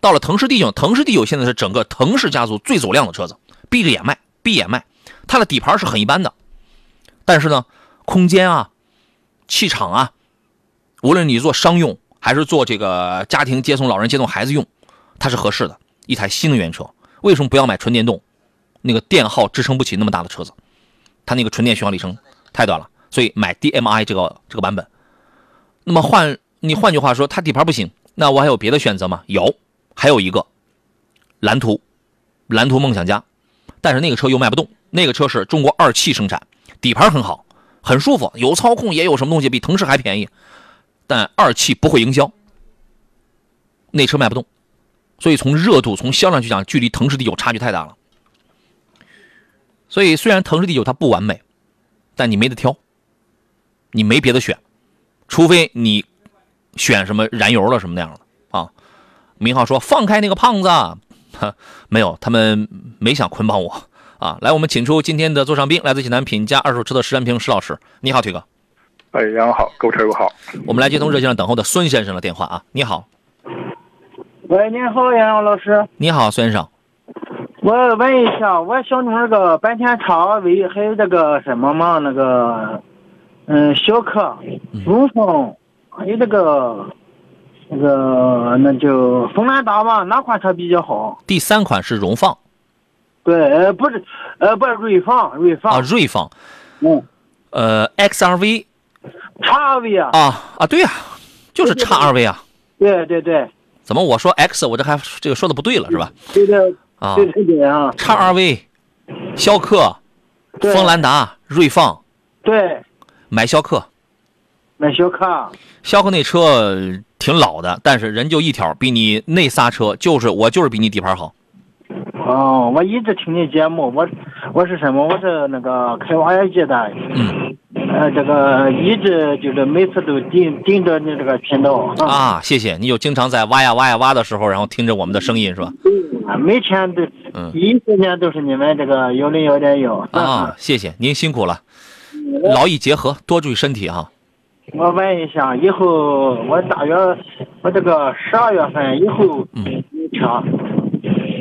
到了腾势 D 九，腾势 D 九现在是整个腾势家族最走量的车子，闭着眼卖，闭眼卖。它的底盘是很一般的，但是呢，空间啊，气场啊，无论你做商用还是做这个家庭接送老人、接送孩子用，它是合适的。一台新能源车，为什么不要买纯电动？那个电耗支撑不起那么大的车子，它那个纯电续航里程太短了，所以买 DMI 这个这个版本。那么换你换句话说，它底盘不行。那我还有别的选择吗？有，还有一个蓝图，蓝图梦想家，但是那个车又卖不动。那个车是中国二汽生产，底盘很好，很舒服，有操控，也有什么东西，比腾势还便宜。但二汽不会营销，那车卖不动。所以从热度、从销量去讲，距离腾势 D 九差距太大了。所以虽然腾势 D 九它不完美，但你没得挑，你没别的选，除非你。选什么燃油了什么那样的啊？明浩说放开那个胖子，没有，他们没想捆绑我啊。来，我们请出今天的座上宾，来自济南品价二手车的石占平石老师。你好，腿哥。
哎，杨好，购车友好。
我们来接通热线上等候的孙先生的电话啊。你好。
喂，您好，杨老师。
你好，孙先生。
我问一下，我想弄那个本田 XRV，还有这个什么嘛？那个嗯，逍客、荣放。还有那个，那个那就锋兰达吧，哪款车比较好？
第三款是荣放。
对，呃，不是，呃，不是锐放，锐放。
啊，锐放。
嗯。
呃，XRV。
叉 RV 啊。
啊啊，对呀，就是叉 RV
啊。对对对。
怎么我说 X，我这还这个说的不对了是吧？
对对。啊。对对对啊。
叉 RV，逍客，锋兰达，锐放。
对。
买逍客。
买逍客，
逍客那车挺老的，但是人就一条，比你那仨车就是我就是比你底盘好。
哦，我一直听你节目，我我是什么？我是那个开挖掘机的。
嗯。
呃，这个一直就是每次都盯盯着你这个频道。
啊，谢谢！你就经常在挖呀挖呀挖的时候，然后听着我们的声音是吧？
嗯，每天都，
嗯，
一时间都是你们这个幺零幺点幺。
啊，谢谢您辛苦了，劳逸结合，多注意身体哈。
我问一下，以后我大约我这个十二月份以后，
嗯，
车，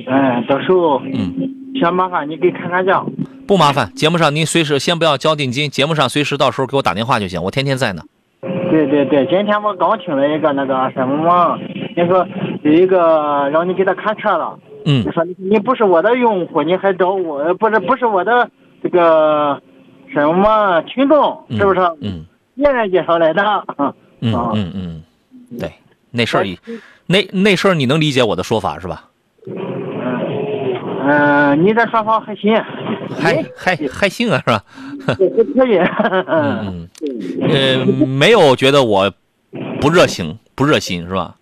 嗯，到时候，
嗯，
想麻烦你给看看价。
不麻烦，节目上您随时先不要交定金，节目上随时到时候给我打电话就行，我天天在呢。
对对对，今天我刚听了一个那个什么嘛，你说有一个让你给他看车了，
嗯
你说你你不是我的用户，你还找我，不是不是我的这个什么群众，是不是？
嗯
别人介绍来的。
嗯嗯嗯，对，那事儿一那那事儿你能理解我的说法是吧？
嗯、你这说法还行，
还还还行啊是吧？
还可以。
嗯嗯呃，没有觉得我不热情不热心是吧？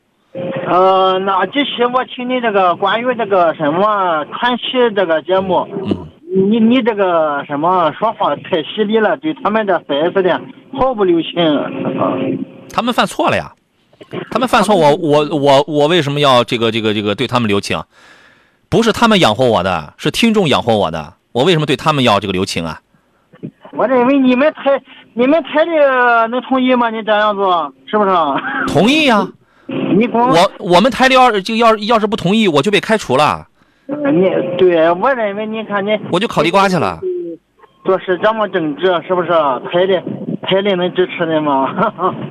呃，那这期我听你这个关于这个什么传奇这个节目，
嗯，
你你这个什么说话太犀利了，对他们的 4S 店毫不留情。
他们犯错了呀，他们犯错我我我我为什么要这个这个这个对他们留情？不是他们养活我的，是听众养活我的，我为什么对他们要这个留情啊？
我认为你们台你们台里能同意吗？你这样做是不是？
同意呀、
你光
我我们台里要是就要要是不同意，我就被开除了，
你对我认为你看你
我就烤地瓜去了。
做事这么正直，是不是？台里台里能支持你吗？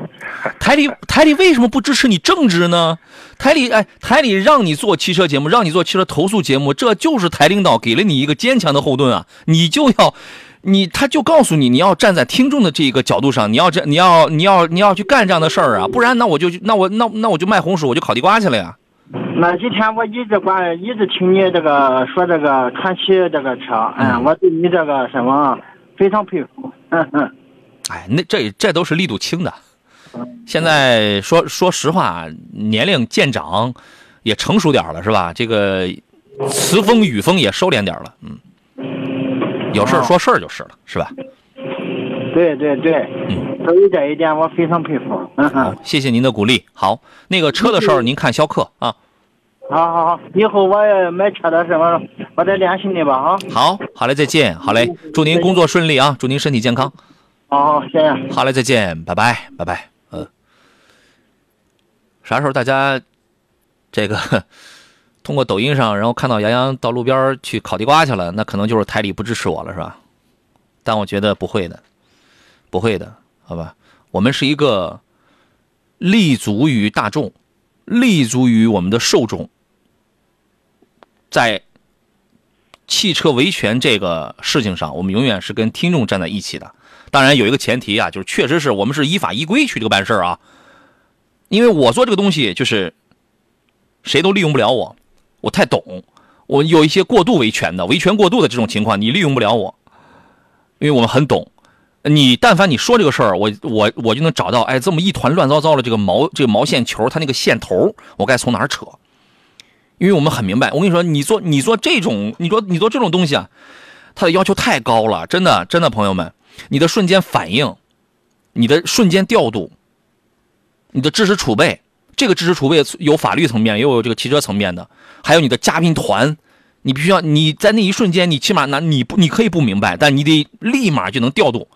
台里台里为什么不支持你正直呢？台里哎，台里让你做汽车节目，让你做汽车投诉节目，这就是台领导给了你一个坚强的后盾啊！你就要，你他就告诉你，你要站在听众的这个角度上，你要这你要你要你要去干这样的事儿啊，不然那我就那我那那我就卖红薯，我就烤地瓜去了呀。
那几天我一直关，一直听你这个说这个传奇这个车，嗯，我对你这个什么非常佩服，嗯嗯。
哎，那这这都是力度轻的。现在说说实话，年龄渐长，也成熟点了，是吧？这个词风语风也收敛点了，嗯，有事儿说事儿就是了，是吧？
对对对，
嗯，
所以这一点我非常佩服。嗯嗯，
谢谢您的鼓励。好，那个车的事儿您看逍客啊。
好好好，以后我也买车的时候，我再联系你吧啊。
好，好嘞，再见。好嘞，祝您工作顺利啊，祝您身体健康。
好好，谢谢。
好嘞，再见，拜拜，拜拜。嗯，啥时候大家这个通过抖音上，然后看到杨洋到路边去烤地瓜去了，那可能就是台里不支持我了，是吧？但我觉得不会的，不会的，好吧？我们是一个立足于大众，立足于我们的受众，在汽车维权这个事情上，我们永远是跟听众站在一起的。当然有一个前提啊，就是确实是我们是依法依规去这个办事啊。因为我做这个东西，就是谁都利用不了我，我太懂，我有一些过度维权的、维权过度的这种情况，你利用不了我，因为我们很懂。你但凡你说这个事儿，我我我就能找到，哎，这么一团乱糟糟的这个毛这个毛线球，它那个线头，我该从哪儿扯？因为我们很明白，我跟你说，你做你做这种，你说你做这种东西啊，它的要求太高了，真的真的，朋友们，你的瞬间反应，你的瞬间调度，你的知识储备，这个知识储备有法律层面，也有这个汽车层面的，还有你的嘉宾团，你必须要你在那一瞬间，你起码那你不你可以不明白，但你得立马就能调度。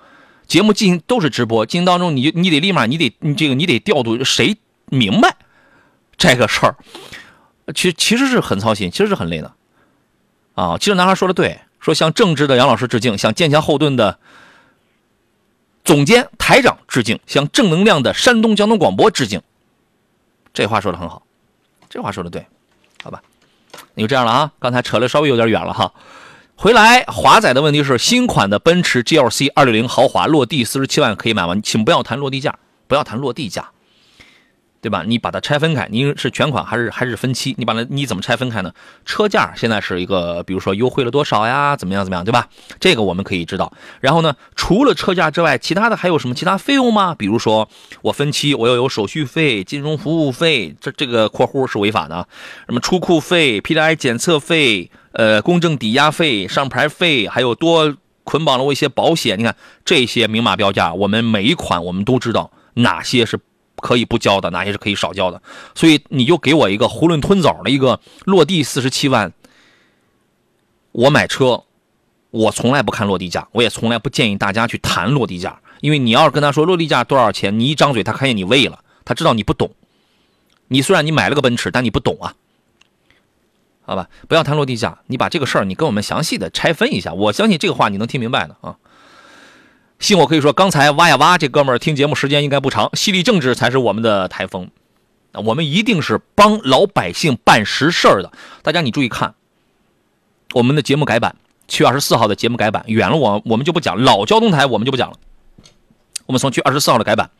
节目进行都是直播，进行当中你你得立马你得你这个你得调度谁明白这个事儿，其其实是很操心，其实是很累的。啊，其实男孩说的对，说向正直的杨老师致敬，向坚强后盾的总监台长致敬，向正能量的山东交通广播致敬。这话说的很好，这话说的对，好吧？那就这样了啊，刚才扯的稍微有点远了哈。回来，华仔的问题是新款的奔驰 GLC 二六零豪华落地四十七万可以买吗？请不要谈落地价，不要谈落地价，对吧？你把它拆分开，你是全款还是还是分期？你把它你怎么拆分开呢？车价现在是一个，比如说优惠了多少呀？怎么样怎么样，对吧？这个我们可以知道。然后呢，除了车价之外，其他的还有什么其他费用吗？比如说我分期，我要有手续费、金融服务费，这这个括弧是违法的。什么出库费、PDI 检测费。呃，公证抵押费、上牌费，还有多捆绑了我一些保险。你看这些明码标价，我们每一款我们都知道哪些是可以不交的，哪些是可以少交的。所以你就给我一个囫囵吞枣的一个落地四十七万，我买车，我从来不看落地价，我也从来不建议大家去谈落地价，因为你要是跟他说落地价多少钱，你一张嘴他看见你喂了，他知道你不懂。你虽然你买了个奔驰，但你不懂啊。好吧，不要谈落地价，你把这个事儿你跟我们详细的拆分一下，我相信这个话你能听明白的啊。信我可以说，刚才挖呀挖，这哥们儿听节目时间应该不长，犀利政治才是我们的台风，我们一定是帮老百姓办实事儿的。大家你注意看，我们的节目改版，七月二十四号的节目改版，远了我我们就不讲，老交通台我们就不讲了。我们从七月二十四号的改版，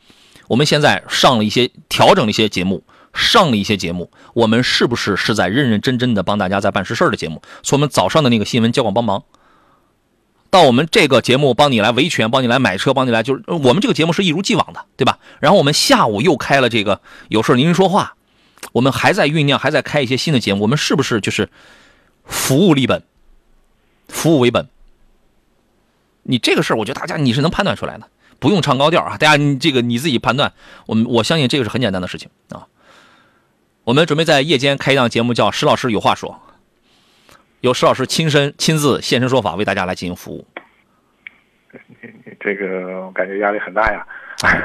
我们现在上了一些调整了一些节目。上了一些节目，我们是不是是在认认真真的帮大家在办实事的节目？从我们早上的那个新闻交广帮忙，到我们这个节目帮你来维权，帮你来买车，帮你来就是我们这个节目是一如既往的，对吧？然后我们下午又开了这个有事您说话，我们还在酝酿，还在开一些新的节目，我们是不是就是服务立本，服务为本？你这个事儿，我觉得大家你是能判断出来的，不用唱高调啊，大家你这个你自己判断，我们我相信这个是很简单的事情啊。我们准备在夜间开一档节目，叫石老师有话说，由石老师亲身亲自现身说法，为大家来进行服务。
这个我感觉压力很大呀。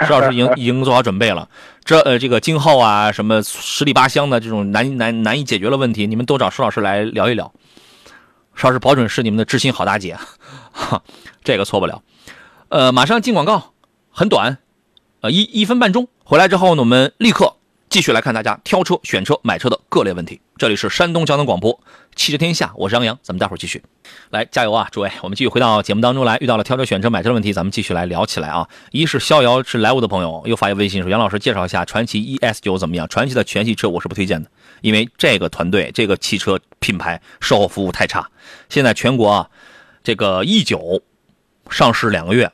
石老师已经 已经做好准备了。这呃，这个今后啊，什么十里八乡的这种难难难以解决的问题，你们都找石老师来聊一聊。石老师保准是你们的知心好大姐，这个错不了。呃，马上进广告，很短，呃，一一分半钟。回来之后呢，我们立刻。继续来看大家挑车、选车、买车的各类问题。这里是山东交通广播，汽车天下，我是杨洋，咱们待会儿继续来加油啊，诸位！我们继续回到节目当中来，遇到了挑车、选车、买车的问题，咱们继续来聊起来啊。一是逍遥是莱芜的朋友又发一微信说：“杨老师介绍一下传祺 ES 九怎么样？传祺的全系车我是不推荐的，因为这个团队、这个汽车品牌售后服务太差。现在全国啊，这个 E 九上市两个月，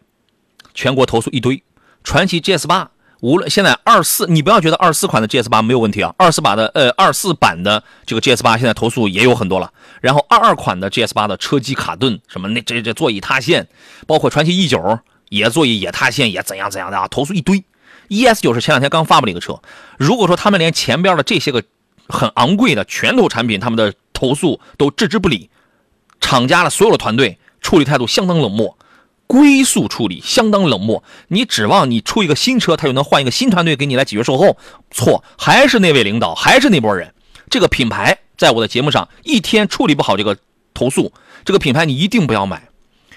全国投诉一堆，传祺 GS 八。”无论现在二四，你不要觉得二四款的 GS 八没有问题啊，二四版的呃二四版的这个 GS 八现在投诉也有很多了。然后二二款的 GS 八的车机卡顿，什么那这这座椅塌陷，包括传祺 E 九也座椅也塌陷，也怎样怎样的啊，投诉一堆。ES 九是前两天刚发布了一个车，如果说他们连前边的这些个很昂贵的拳头产品，他们的投诉都置之不理，厂家的所有的团队处理态度相当冷漠。龟速处理相当冷漠，你指望你出一个新车，他就能换一个新团队给你来解决售后？错，还是那位领导，还是那波人。这个品牌在我的节目上一天处理不好这个投诉，这个品牌你一定不要买。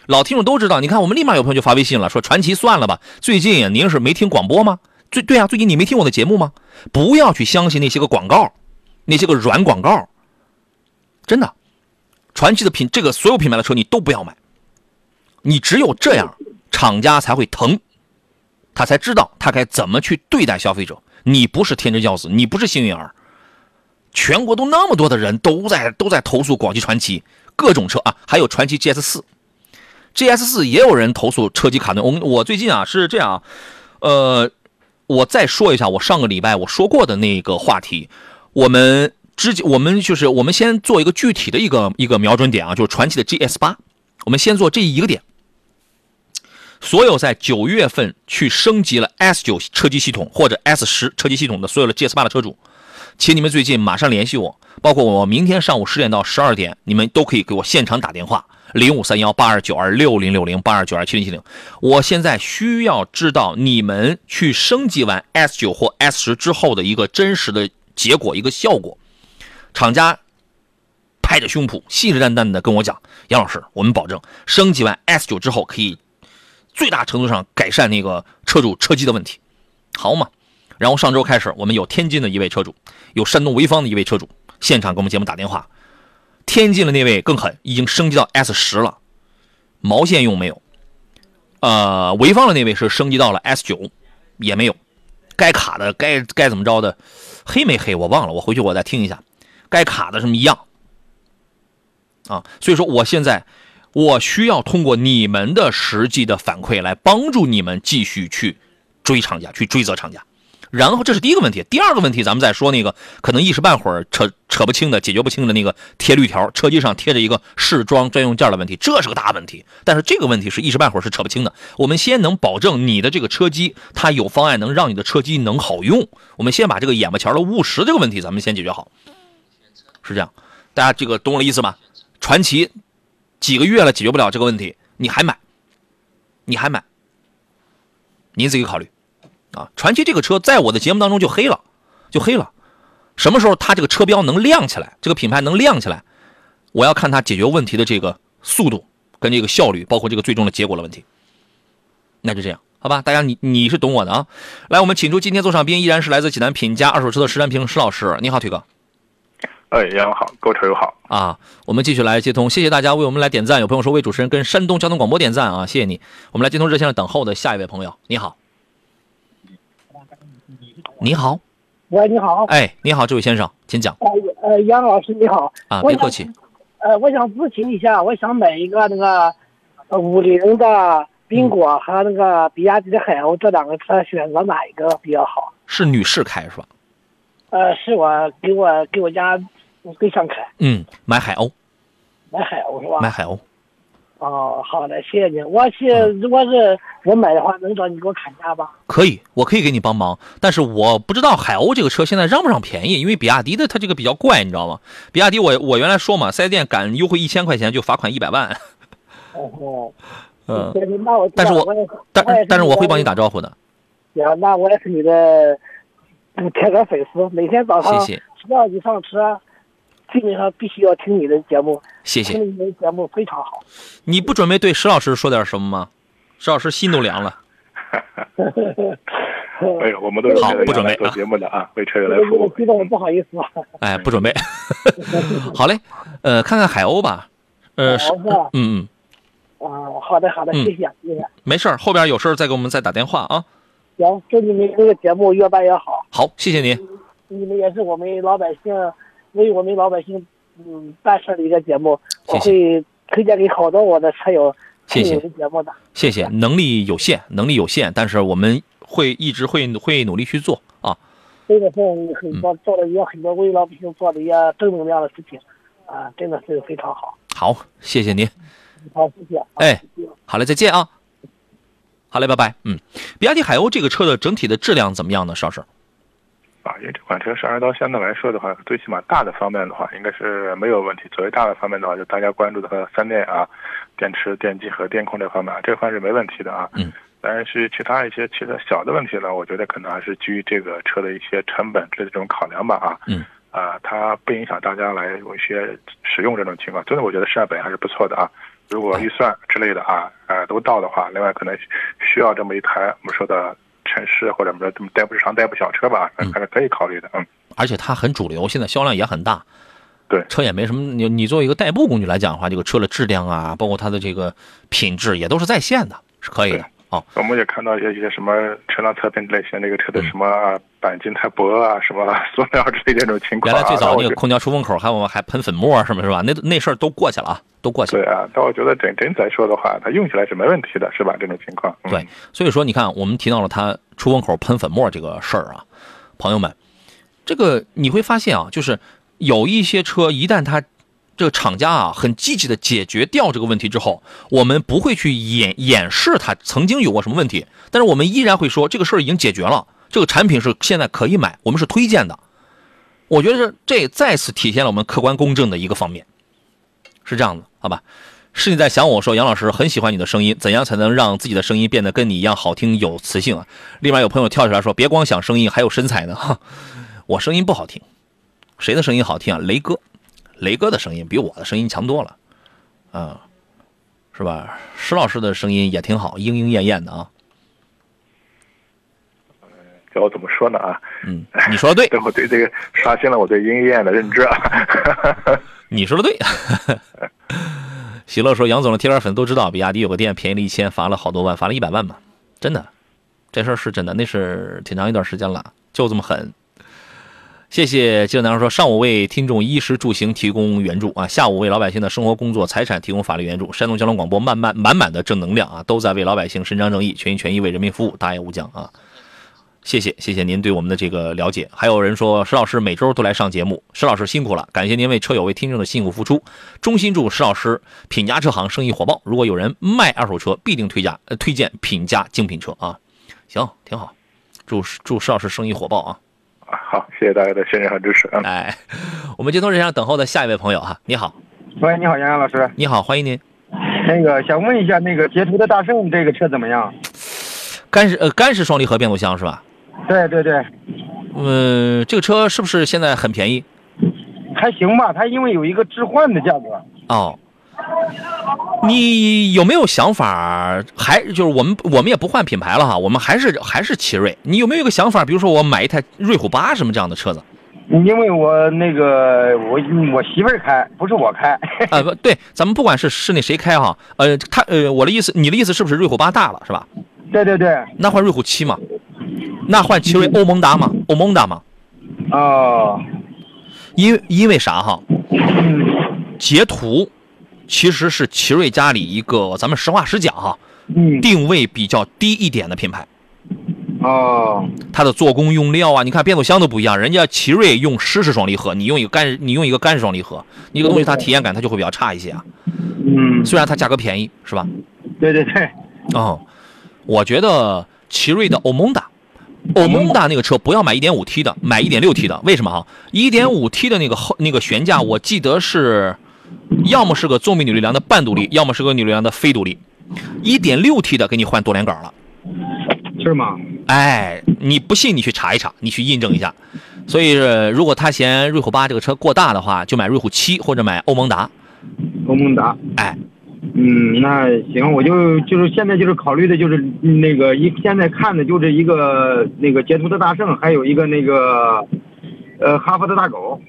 老听众都知道，你看我们立马有朋友就发微信了，说传奇算了吧。最近您是没听广播吗？最对啊，最近你没听我的节目吗？不要去相信那些个广告，那些个软广告。真的，传奇的品这个所有品牌的车你都不要买。你只有这样，厂家才会疼，他才知道他该怎么去对待消费者。你不是天之骄子，你不是幸运儿。全国都那么多的人都在都在投诉广汽传祺各种车啊，还有传祺 GS 四，GS 四也有人投诉车机卡顿。我我最近啊是这样，呃，我再说一下我上个礼拜我说过的那个话题。我们之我们就是我们先做一个具体的一个一个瞄准点啊，就是传祺的 GS 八，我们先做这一个点。所有在九月份去升级了 S 九车机系统或者 S 十车机系统的所有的 GS 八的车主，请你们最近马上联系我，包括我明天上午十点到十二点，你们都可以给我现场打电话，零五三幺八二九二六零六零八二九二七零七零。我现在需要知道你们去升级完 S 九或 S 十之后的一个真实的结果，一个效果。厂家拍着胸脯，信誓旦旦的跟我讲：“杨老师，我们保证升级完 S 九之后可以。”最大程度上改善那个车主车机的问题，好嘛？然后上周开始，我们有天津的一位车主，有山东潍坊的一位车主，现场给我们节目打电话。天津的那位更狠，已经升级到 S 十了，毛线用没有？呃，潍坊的那位是升级到了 S 九，也没有。该卡的该该怎么着的，黑没黑我忘了，我回去我再听一下。该卡的什么一样？啊，所以说我现在。我需要通过你们的实际的反馈来帮助你们继续去追厂家，去追责厂家。然后这是第一个问题，第二个问题咱们再说那个可能一时半会儿扯扯不清的、解决不清的那个贴绿条，车机上贴着一个试装专用件的问题，这是个大问题。但是这个问题是一时半会儿是扯不清的。我们先能保证你的这个车机它有方案能让你的车机能好用。我们先把这个眼巴前的务实这个问题咱们先解决好，是这样。大家这个懂我的意思吗？传奇。几个月了解决不了这个问题，你还买？你还买？您自己考虑啊！传奇这个车在我的节目当中就黑了，就黑了。什么时候它这个车标能亮起来，这个品牌能亮起来，我要看它解决问题的这个速度跟这个效率，包括这个最终的结果的问题。那就这样，好吧？大家你你是懂我的啊。来，我们请出今天座上宾依然是来自济南品家二手车的石占平石老师，你好，腿哥。
哎，杨好，各位车友好
啊！我们继续来接通，谢谢大家为我们来点赞。有朋友说为主持人跟山东交通广播点赞啊，谢谢你。我们来接通热线上等候的下一位朋友，你好。你好，
喂，你好。
哎，你好，这位先生，请讲。
呃呃，杨老师你好。
啊，别客气。
呃，我想咨询一下，我想买一个那个呃五菱的缤果和那个比亚迪的海鸥这两个车，选择哪一个比较好？
是女士开是吧？
呃，是我给我给我家。对象开，
嗯，买海鸥，
买海鸥是吧？
买海鸥。
哦，好的，谢谢你。我是如果是我买的话，能找你给我砍价吧？
可以，我可以给你帮忙。但是我不知道海鸥这个车现在让不让便宜，因为比亚迪的它这个比较怪，你知道吗？比亚迪我我原来说嘛，四 S 店敢优惠一千块钱就罚款一百万。
哦，
嗯，
那我
但是
我
但但是我会帮你打招呼的。
行，那我也是你的铁杆粉丝，每天早上
谢谢。
只要你上车。基本上必须要听你的节目，
谢谢。
听你的节目非常好。
你不准备对石老师说点什么吗？石老师心都凉了。
哎呦，我们都是
好不准备
做节目的啊，为车友来服务。
激动，不好意思。
哎，不准备。好嘞，呃，看看海鸥吧。呃，是，嗯嗯。
啊，好的好的，谢谢谢谢。
没事后边有事再给我们再打电话啊。
行，祝你们这个节目越办越好。
好，谢谢您。
你们也是我们老百姓。为我们老百姓，嗯，办事的一个节目，我会推荐给好多我的车友听你的节目的。
谢谢，能力有限，能力有限，但是我们会一直会会努力去做啊。
真的是很多做了也很多为老百姓做的一些正能量的事情，啊，真的是非常好。
好，谢谢您。
好，谢谢。
哎，好嘞，再见啊。好嘞，拜拜。嗯，比亚迪海鸥这个车的整体的质量怎么样呢？邵师？
啊，因为这款车上市到现在来说的话，最起码大的方面的话，应该是没有问题。作为大的方面的话，就大家关注的三电啊，电池、电机和电控这方面，这块是没问题的啊。
嗯。
但是其他一些其他小的问题呢，我觉得可能还是基于这个车的一些成本这种考量吧啊。
嗯。
啊，它不影响大家来有一些使用这种情况。真的，我觉得市价本还是不错的啊。如果预算之类的啊，呃，都到的话，另外可能需要这么一台我们说的。城市或者说这么代步日常代步小车吧，还是可以考虑的。嗯，
而且它很主流，现在销量也很大。
对，
车也没什么。你你作为一个代步工具来讲的话，这个车的质量啊，包括它的这个品质也都是在线的，是可以的。哦，
我们也看到一些什么车辆侧边类型，那个车的什么钣金太薄啊，什么 塑料之类这种情况。
原来最早那个空调出风口还我们还喷粉末什么是吧？那那事儿都过去了啊，都过去了。
对啊，但我觉得整整体来说的话，它用起来是没问题的，是吧？这种情况。
对，所以说你看，我们提到了它出风口喷粉末这个事儿啊，朋友们，这个你会发现啊，就是有一些车一旦它。这个厂家啊，很积极的解决掉这个问题之后，我们不会去掩掩饰它曾经有过什么问题，但是我们依然会说这个事儿已经解决了，这个产品是现在可以买，我们是推荐的。我觉得这再次体现了我们客观公正的一个方面，是这样的，好吧？是你在想我说杨老师很喜欢你的声音，怎样才能让自己的声音变得跟你一样好听有磁性啊？另外有朋友跳出来说，别光想声音，还有身材呢。我声音不好听，谁的声音好听啊？雷哥。雷哥的声音比我的声音强多了，啊，是吧？石老师的声音也挺好，莺莺燕燕的啊。
叫我怎么说呢啊？
嗯，你说的 对，
我对这个刷新了我对莺莺燕的认知啊。
你说的对。喜乐说：“杨总的铁杆粉都知道，比亚迪有个店便宜了一千，罚了好多万，罚了一百万嘛？真的，这事儿是真的，那是挺长一段时间了，就这么狠。”谢谢记者男士说，上午为听众衣食住行提供援助啊，下午为老百姓的生活工作财产提供法律援助。山东交通广播满满满满的正能量啊，都在为老百姓伸张正义，全心全意为人民服务，大业无疆啊！谢谢谢谢您对我们的这个了解。还有人说石老师每周都来上节目，石老师辛苦了，感谢您为车友为听众的辛苦付出，衷心祝石老师品家车行生意火爆。如果有人卖二手车，必定推荐推荐品家精品车啊！行，挺好，祝祝石老师生意火爆啊！
好，谢谢大家的信任和支持啊！
哎，我们接通热线等候的下一位朋友哈，你好，
喂，你好，杨洋老师，
你好，欢迎您。
那个想问一下，那个捷途的大圣这个车怎么样？
干式呃干式双离合变速箱是吧？
对对对。
嗯，这个车是不是现在很便宜？
还行吧，它因为有一个置换的价格。
哦，你有没有想法？还就是我们我们也不换品牌了哈，我们还是还是奇瑞。你有没有一个想法？比如说我买一台瑞虎八什么这样的车子？
因为我那个我我媳妇儿开，不是我开。
啊不对，咱们不管是是那谁开哈，呃，他呃，我的意思，你的意思是不是瑞虎八大了是吧？
对对对。
那换瑞虎七嘛？那换奇瑞欧蒙达嘛？欧蒙达嘛？
哦。
因因为啥哈？捷途其实是奇瑞家里一个，咱们实话实讲哈，定位比较低一点的品牌。
哦，
它的做工用料啊，你看变速箱都不一样，人家奇瑞用湿式双离合，你用一个干，你用一个干式双离合，你这个东西它体验感它就会比较差一些啊。
嗯，
虽然它价格便宜，是吧？
对对对。
哦，我觉得奇瑞的欧蒙达，欧蒙达那个车不要买 1.5T 的，买 1.6T 的。为什么哈？1.5T 的那个后那个悬架，我记得是，要么是个纵臂扭力梁的半独立，要么是个扭力梁的非独立。一点六 T 的给你换多连杆了。
是吗？
哎，你不信你去查一查，你去印证一下。所以，如果他嫌瑞虎八这个车过大的话，就买瑞虎七或者买欧蒙达。
欧蒙达，
哎，
嗯，那行，我就就是现在就是考虑的就是那个一现在看的就是一个那个捷途的大圣，还有一个那个呃哈弗的大狗。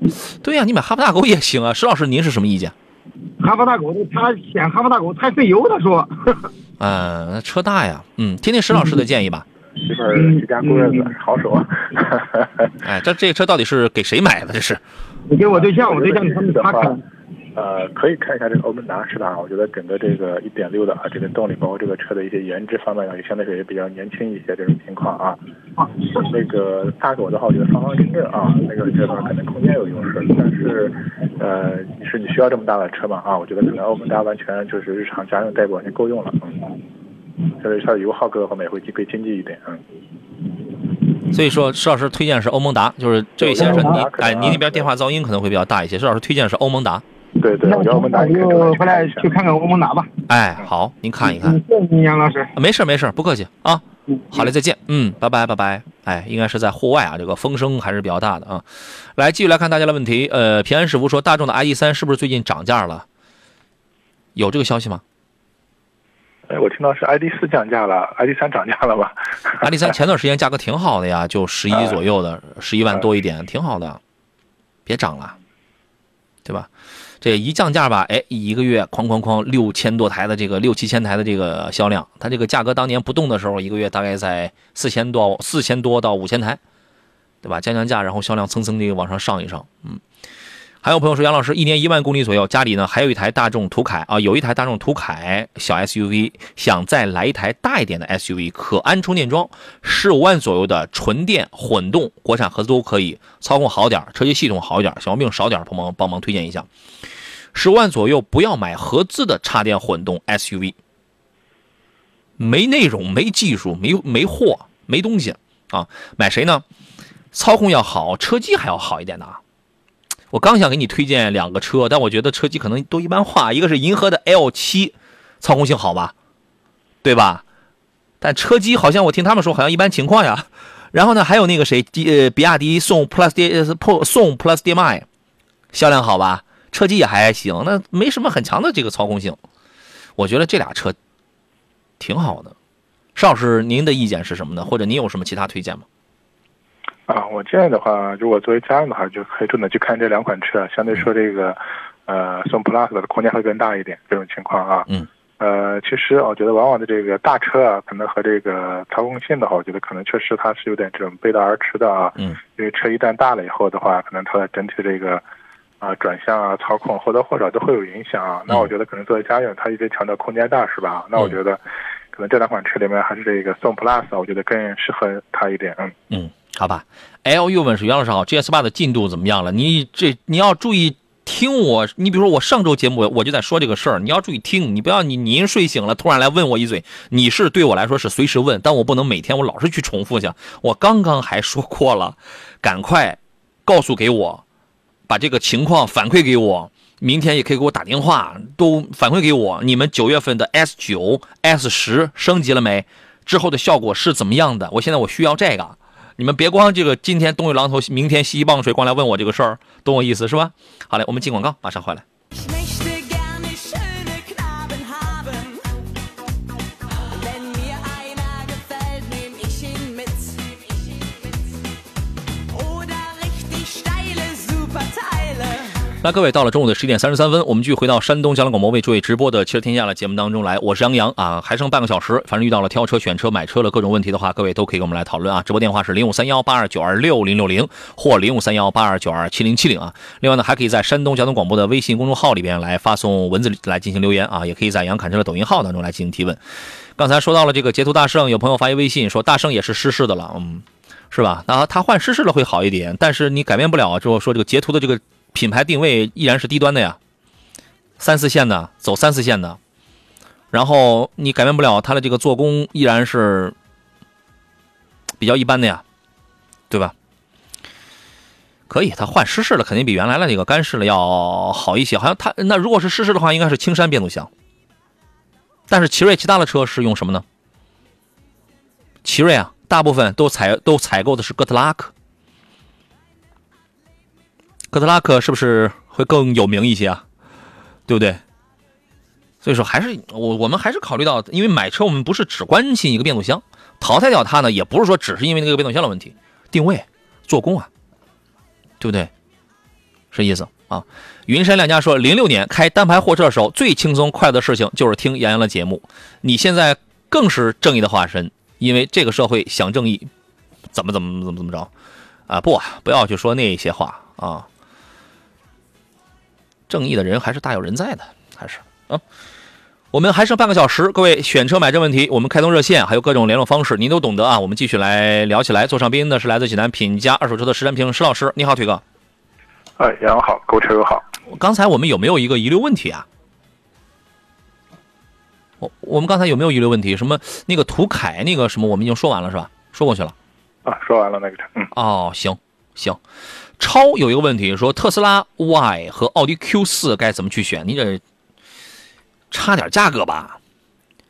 对呀，你买哈弗大狗也行啊。石老师，您是什么意见？
哈弗大狗，他嫌哈弗大狗太费油，他说。
嗯，车大呀。嗯，听听石老师的建议吧。
媳妇儿居家过日子，好手。
哎，这这个车到底是给谁买的？这是？
你给我对象，我对象他们他开。
呃，可以看一下这个欧文达，是吧？我觉得整个这个一点六的啊，这个动力，包括这个车的一些颜值方面呢，也相对说也比较年轻一些这种情况啊。啊，那个大狗的话，我觉得方方正正啊，那个这块可能空间有优势，但是呃，是你需要这么大的车吗？啊，我觉得可能欧文达完全就是日常家用代步完全够用了，嗯，就是它的油耗各个方面也会更经济一点，嗯。
所以说，施老师推荐是欧盟达，就是这位先生，你哎，您那边电话噪音可能会比较大一些。施老师推荐是欧盟达。
对对，我
就回来去看看欧盟达吧。
哎，好，您看一看。
谢谢您，杨老师。
没事没事，不客气啊。好嘞，再见。嗯，拜拜拜拜。哎，应该是在户外啊，这个风声还是比较大的啊。来，继续来看大家的问题。呃，平安师傅说，大众的 ID 三是不是最近涨价了？有这个消息吗？
哎，我听到是 ID 四降价了，ID 三涨价了吧
？ID 三前段时间价格挺好的呀，就十一左右的，十一万多一点，挺好的，别涨了，对吧？这一降价吧，哎，一个月哐哐哐六千多台的这个六七千台的这个销量，它这个价格当年不动的时候，一个月大概在四千多四千多到五千台，对吧？降降价，然后销量蹭蹭的往上上一上，嗯。还有朋友说，杨老师一年一万公里左右，家里呢还有一台大众途凯啊，有一台大众途凯小 SUV，想再来一台大一点的 SUV，可安充电桩，十五万左右的纯电混动，国产合资都可以，操控好点，车机系统好一点，小毛病少点，帮忙帮忙推荐一下。十万左右不要买合资的插电混动 SUV，没内容、没技术、没没货、没东西啊！买谁呢？操控要好，车机还要好一点的啊！我刚想给你推荐两个车，但我觉得车机可能都一般化。一个是银河的 L 七，操控性好吧，对吧？但车机好像我听他们说好像一般情况呀。然后呢，还有那个谁，呃，比亚迪宋 Plus D 宋 Plus DM-i，销量好吧？车机也还行，那没什么很强的这个操控性。我觉得这俩车挺好的。邵老师，您的意见是什么呢？或者您有什么其他推荐吗？
啊，我建议的话，如果作为家用的话，就可以重点去看这两款车。相对说，这个呃，宋 Plus 的空间会更大一点，这种情况啊。
嗯。
呃，其实我觉得往往的这个大车啊，可能和这个操控性的话，我觉得可能确实它是有点这种背道而驰的啊。
嗯。
因为车一旦大了以后的话，可能它的整体这个啊转向啊、操控或多或少都会有影响啊。那我觉得可能作为家用，它一直强调空间大，是吧？那我觉得可能这两款车里面还是这个宋 Plus，我觉得更适合它一点。嗯。
嗯。好吧，L 又问是袁老师好，GS 八的进度怎么样了？你这你要注意听我，你比如说我上周节目我就在说这个事儿，你要注意听，你不要你您睡醒了突然来问我一嘴，你是对我来说是随时问，但我不能每天我老是去重复去。我刚刚还说过了，赶快告诉给我，把这个情况反馈给我，明天也可以给我打电话，都反馈给我，你们九月份的 S 九、S 十升级了没？之后的效果是怎么样的？我现在我需要这个。你们别光这个今天东一榔头，明天西一棒槌，光来问我这个事儿，懂我意思是吧？好嘞，我们进广告，马上回来。那各位到了中午的十一点三十三分，我们继续回到山东交通广播为诸位直播的《汽车天下》的节目当中来。我是杨洋啊，还剩半个小时，反正遇到了挑车、选车、买车的各种问题的话，各位都可以跟我们来讨论啊。直播电话是零五三幺八二九二六零六零或零五三幺八二九二七零七零啊。另外呢，还可以在山东交通广播的微信公众号里边来发送文字来进行留言啊，也可以在杨侃车的抖音号当中来进行提问。刚才说到了这个捷途大圣，有朋友发一微信说大圣也是失事的了，嗯，是吧？那他换失事了会好一点，但是你改变不了，就说这个捷途的这个。品牌定位依然是低端的呀，三四线的走三四线的，然后你改变不了它的这个做工依然是比较一般的呀，对吧？可以，它换湿式的肯定比原来的那个干式的要好一些。好像它那如果是湿式的话，应该是青山变速箱。但是奇瑞其他的车是用什么呢？奇瑞啊，大部分都采都采购的是哥特拉克。哥特拉克是不是会更有名一些啊？对不对？所以说还是我我们还是考虑到，因为买车我们不是只关心一个变速箱，淘汰掉它呢，也不是说只是因为那个变速箱的问题，定位、做工啊，对不对？是意思啊？云山亮家说，零六年开单排货车的时候，最轻松快乐的事情就是听杨洋的节目。你现在更是正义的化身，因为这个社会想正义，怎么怎么怎么怎么着啊？不，不要去说那些话啊。正义的人还是大有人在的，还是啊？我们还剩半个小时，各位选车买车问题，我们开通热线，还有各种联络方式，您都懂得啊。我们继续来聊起来。坐上宾的是来自济南品家二手车的石占平石老师，你好，腿哥。
哎，杨好，购车友好。
刚才我们有没有一个遗留问题啊？我我们刚才有没有遗留问题？什么那个途凯那个什么，我们已经说完了是吧？说过去了。
啊，说完了那个车。嗯。
哦，行行。超有一个问题，说特斯拉 Y 和奥迪 Q 四该怎么去选？你这差点价格吧？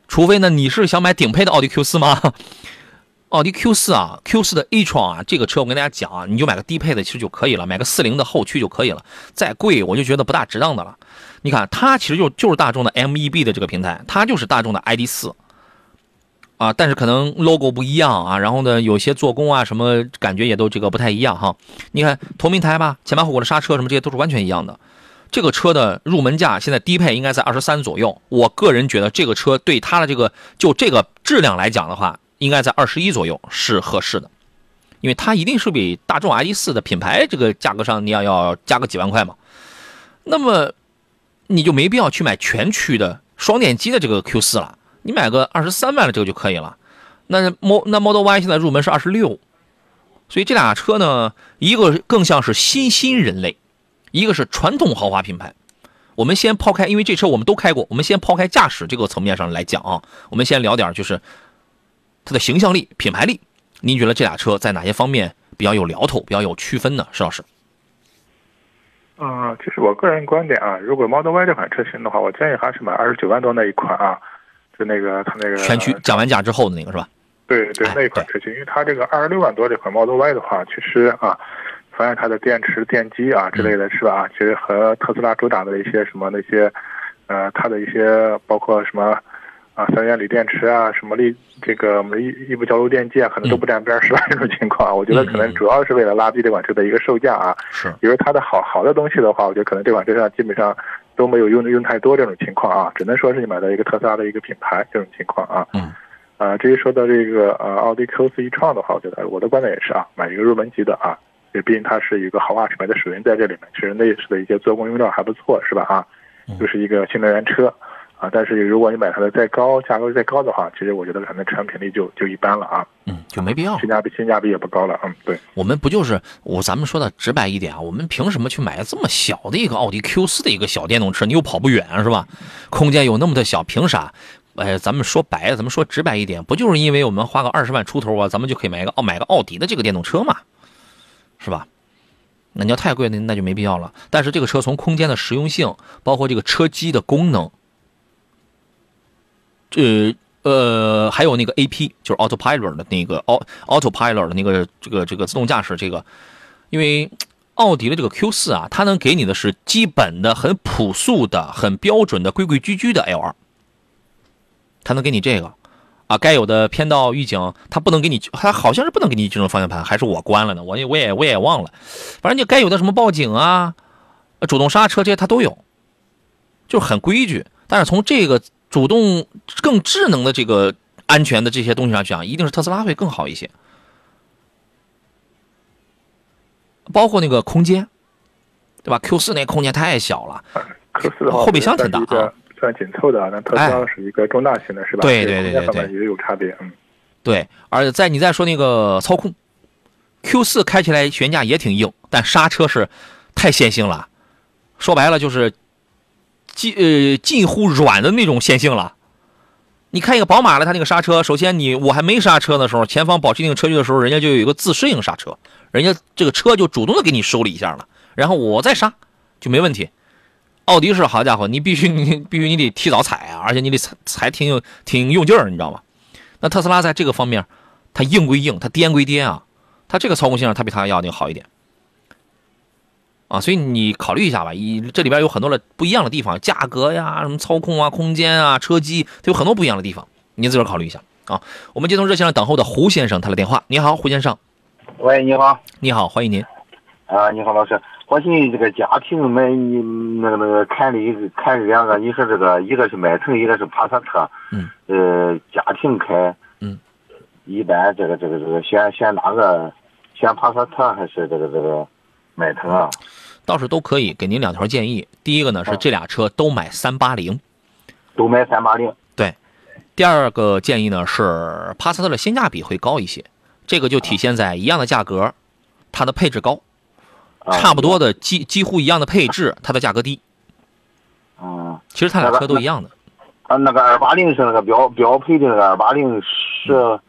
除非呢，你是想买顶配的奥迪 Q 四吗？奥迪 Q 四啊，Q 四的 a t r o n 啊，这个车我跟大家讲啊，你就买个低配的其实就可以了，买个四零的后驱就可以了。再贵我就觉得不大值当的了。你看它其实就就是大众的 MEB 的这个平台，它就是大众的 ID 四。啊，但是可能 logo 不一样啊，然后呢，有些做工啊什么感觉也都这个不太一样哈。你看同平台吧，前排后果的刹车什么这些都是完全一样的。这个车的入门价现在低配应该在二十三左右，我个人觉得这个车对它的这个就这个质量来讲的话，应该在二十一左右是合适的，因为它一定是比大众 ID 四的品牌这个价格上你要要加个几万块嘛。那么你就没必要去买全驱的双电机的这个 Q 四了。你买个二十三万的这个就可以了，那 Mo 那 Model Y 现在入门是二十六，所以这俩车呢，一个更像是新兴人类，一个是传统豪华品牌。我们先抛开，因为这车我们都开过，我们先抛开驾驶这个层面上来讲啊，我们先聊点就是它的形象力、品牌力。您觉得这俩车在哪些方面比较有聊头、比较有区分呢？石老师？
啊，这是我个人观点啊。如果 Model Y 这款车型的话，我建议还是买二十九万多那一款啊。就那个它那个
全驱降完价之后的那个是吧？
对对，那一款车型，因为它这个二十六万多这款 Model Y 的话，其实啊，发现它的电池、电机啊之类的是吧？其实和特斯拉主打的一些什么那些，呃，它的一些包括什么啊，三元锂电池啊，什么力这个异异步交流电机啊，可能都不沾边是吧？这种情况，我觉得可能主要是为了拉低这款车的一个售价啊。
是，
因为它的好好的东西的话，我觉得可能这款车上基本上。都没有用用太多这种情况啊，只能说是你买到一个特斯拉的一个品牌这种情况啊。
嗯。
啊，至于说到这个呃奥迪 Q 四 e-tron 的话，我觉得我的观点也是啊，买一个入门级的啊，也毕竟它是一个豪华品牌的水印在这里面，其实内饰的一些做工用料还不错，是吧？啊，就是一个新能源车啊，但是如果你买它的再高价格再高的话，其实我觉得可能产品力就就一般了啊。
嗯，就没必要。
性价比性价比也不高了。嗯，对。
我们不就是我咱们说的直白一点啊？我们凭什么去买这么小的一个奥迪 Q 四的一个小电动车？你又跑不远是吧？空间有那么的小，凭啥？哎，咱们说白了，咱们说直白一点，不就是因为我们花个二十万出头啊，咱们就可以买一个奥买个奥迪的这个电动车嘛，是吧？那你要太贵，那那就没必要了。但是这个车从空间的实用性，包括这个车机的功能，这。呃，还有那个 A P，就是 Autopilot 的那个 Auto Autopilot 的那个这个这个自动驾驶这个，因为奥迪的这个 Q 四啊，它能给你的是基本的、很朴素的、很标准的、规规矩矩的 L 二，它能给你这个啊，该有的偏道预警，它不能给你，它好像是不能给你纠正方向盘，还是我关了呢？我也我也我也忘了，反正你该有的什么报警啊、主动刹车这些它都有，就是很规矩。但是从这个主动更智能的这个安全的这些东西上讲，一定是特斯拉会更好一些。包括那个空间，对吧？Q 四那空间太小了
，Q 四的话
后备箱挺大
啊，算紧凑的，那特斯拉是一个中大型的，是吧？
对对对对对，
也有差别，嗯。
对，而且在你再说那个操控，Q 四开起来悬架也挺硬，但刹车是太线性了，说白了就是近呃近乎软的那种线性了。你看一个宝马的，它那个刹车，首先你我还没刹车的时候，前方保持一定车距的时候，人家就有一个自适应刹车。人家这个车就主动的给你收了一下了，然后我再刹就没问题。奥迪是好家伙，你必须你必须你得提早踩啊，而且你得踩踩挺有挺用劲儿，你知道吗？那特斯拉在这个方面，它硬归硬，它颠归颠啊，它这个操控性上它比它要的好一点啊，所以你考虑一下吧。一这里边有很多的不一样的地方，价格呀、什么操控啊、空间啊、车机，它有很多不一样的地方，您自个儿考虑一下啊。我们接通热线上等候的胡先生他的电话，你好，胡先生。
喂，你好，
你好，欢迎您。
啊，你好，老师，我寻思这个家庭买你那个那个看的一个看两个，你说这个一个是迈腾，一个是帕萨特，
嗯，
呃，家庭开，
嗯，
一般这个这个这个选选哪个？选帕萨特还是这个这个迈腾啊？
倒是都可以，给您两条建议。第一个呢是这俩车都买三八零，
都买三八零。
对，第二个建议呢是帕萨特的性价比会高一些。这个就体现在一样的价格，它的配置高，差不多的几几乎一样的配置，它的价格低。
嗯，
其实它俩车都一样的。
啊，那个二八零是那个标标配的那个二八零是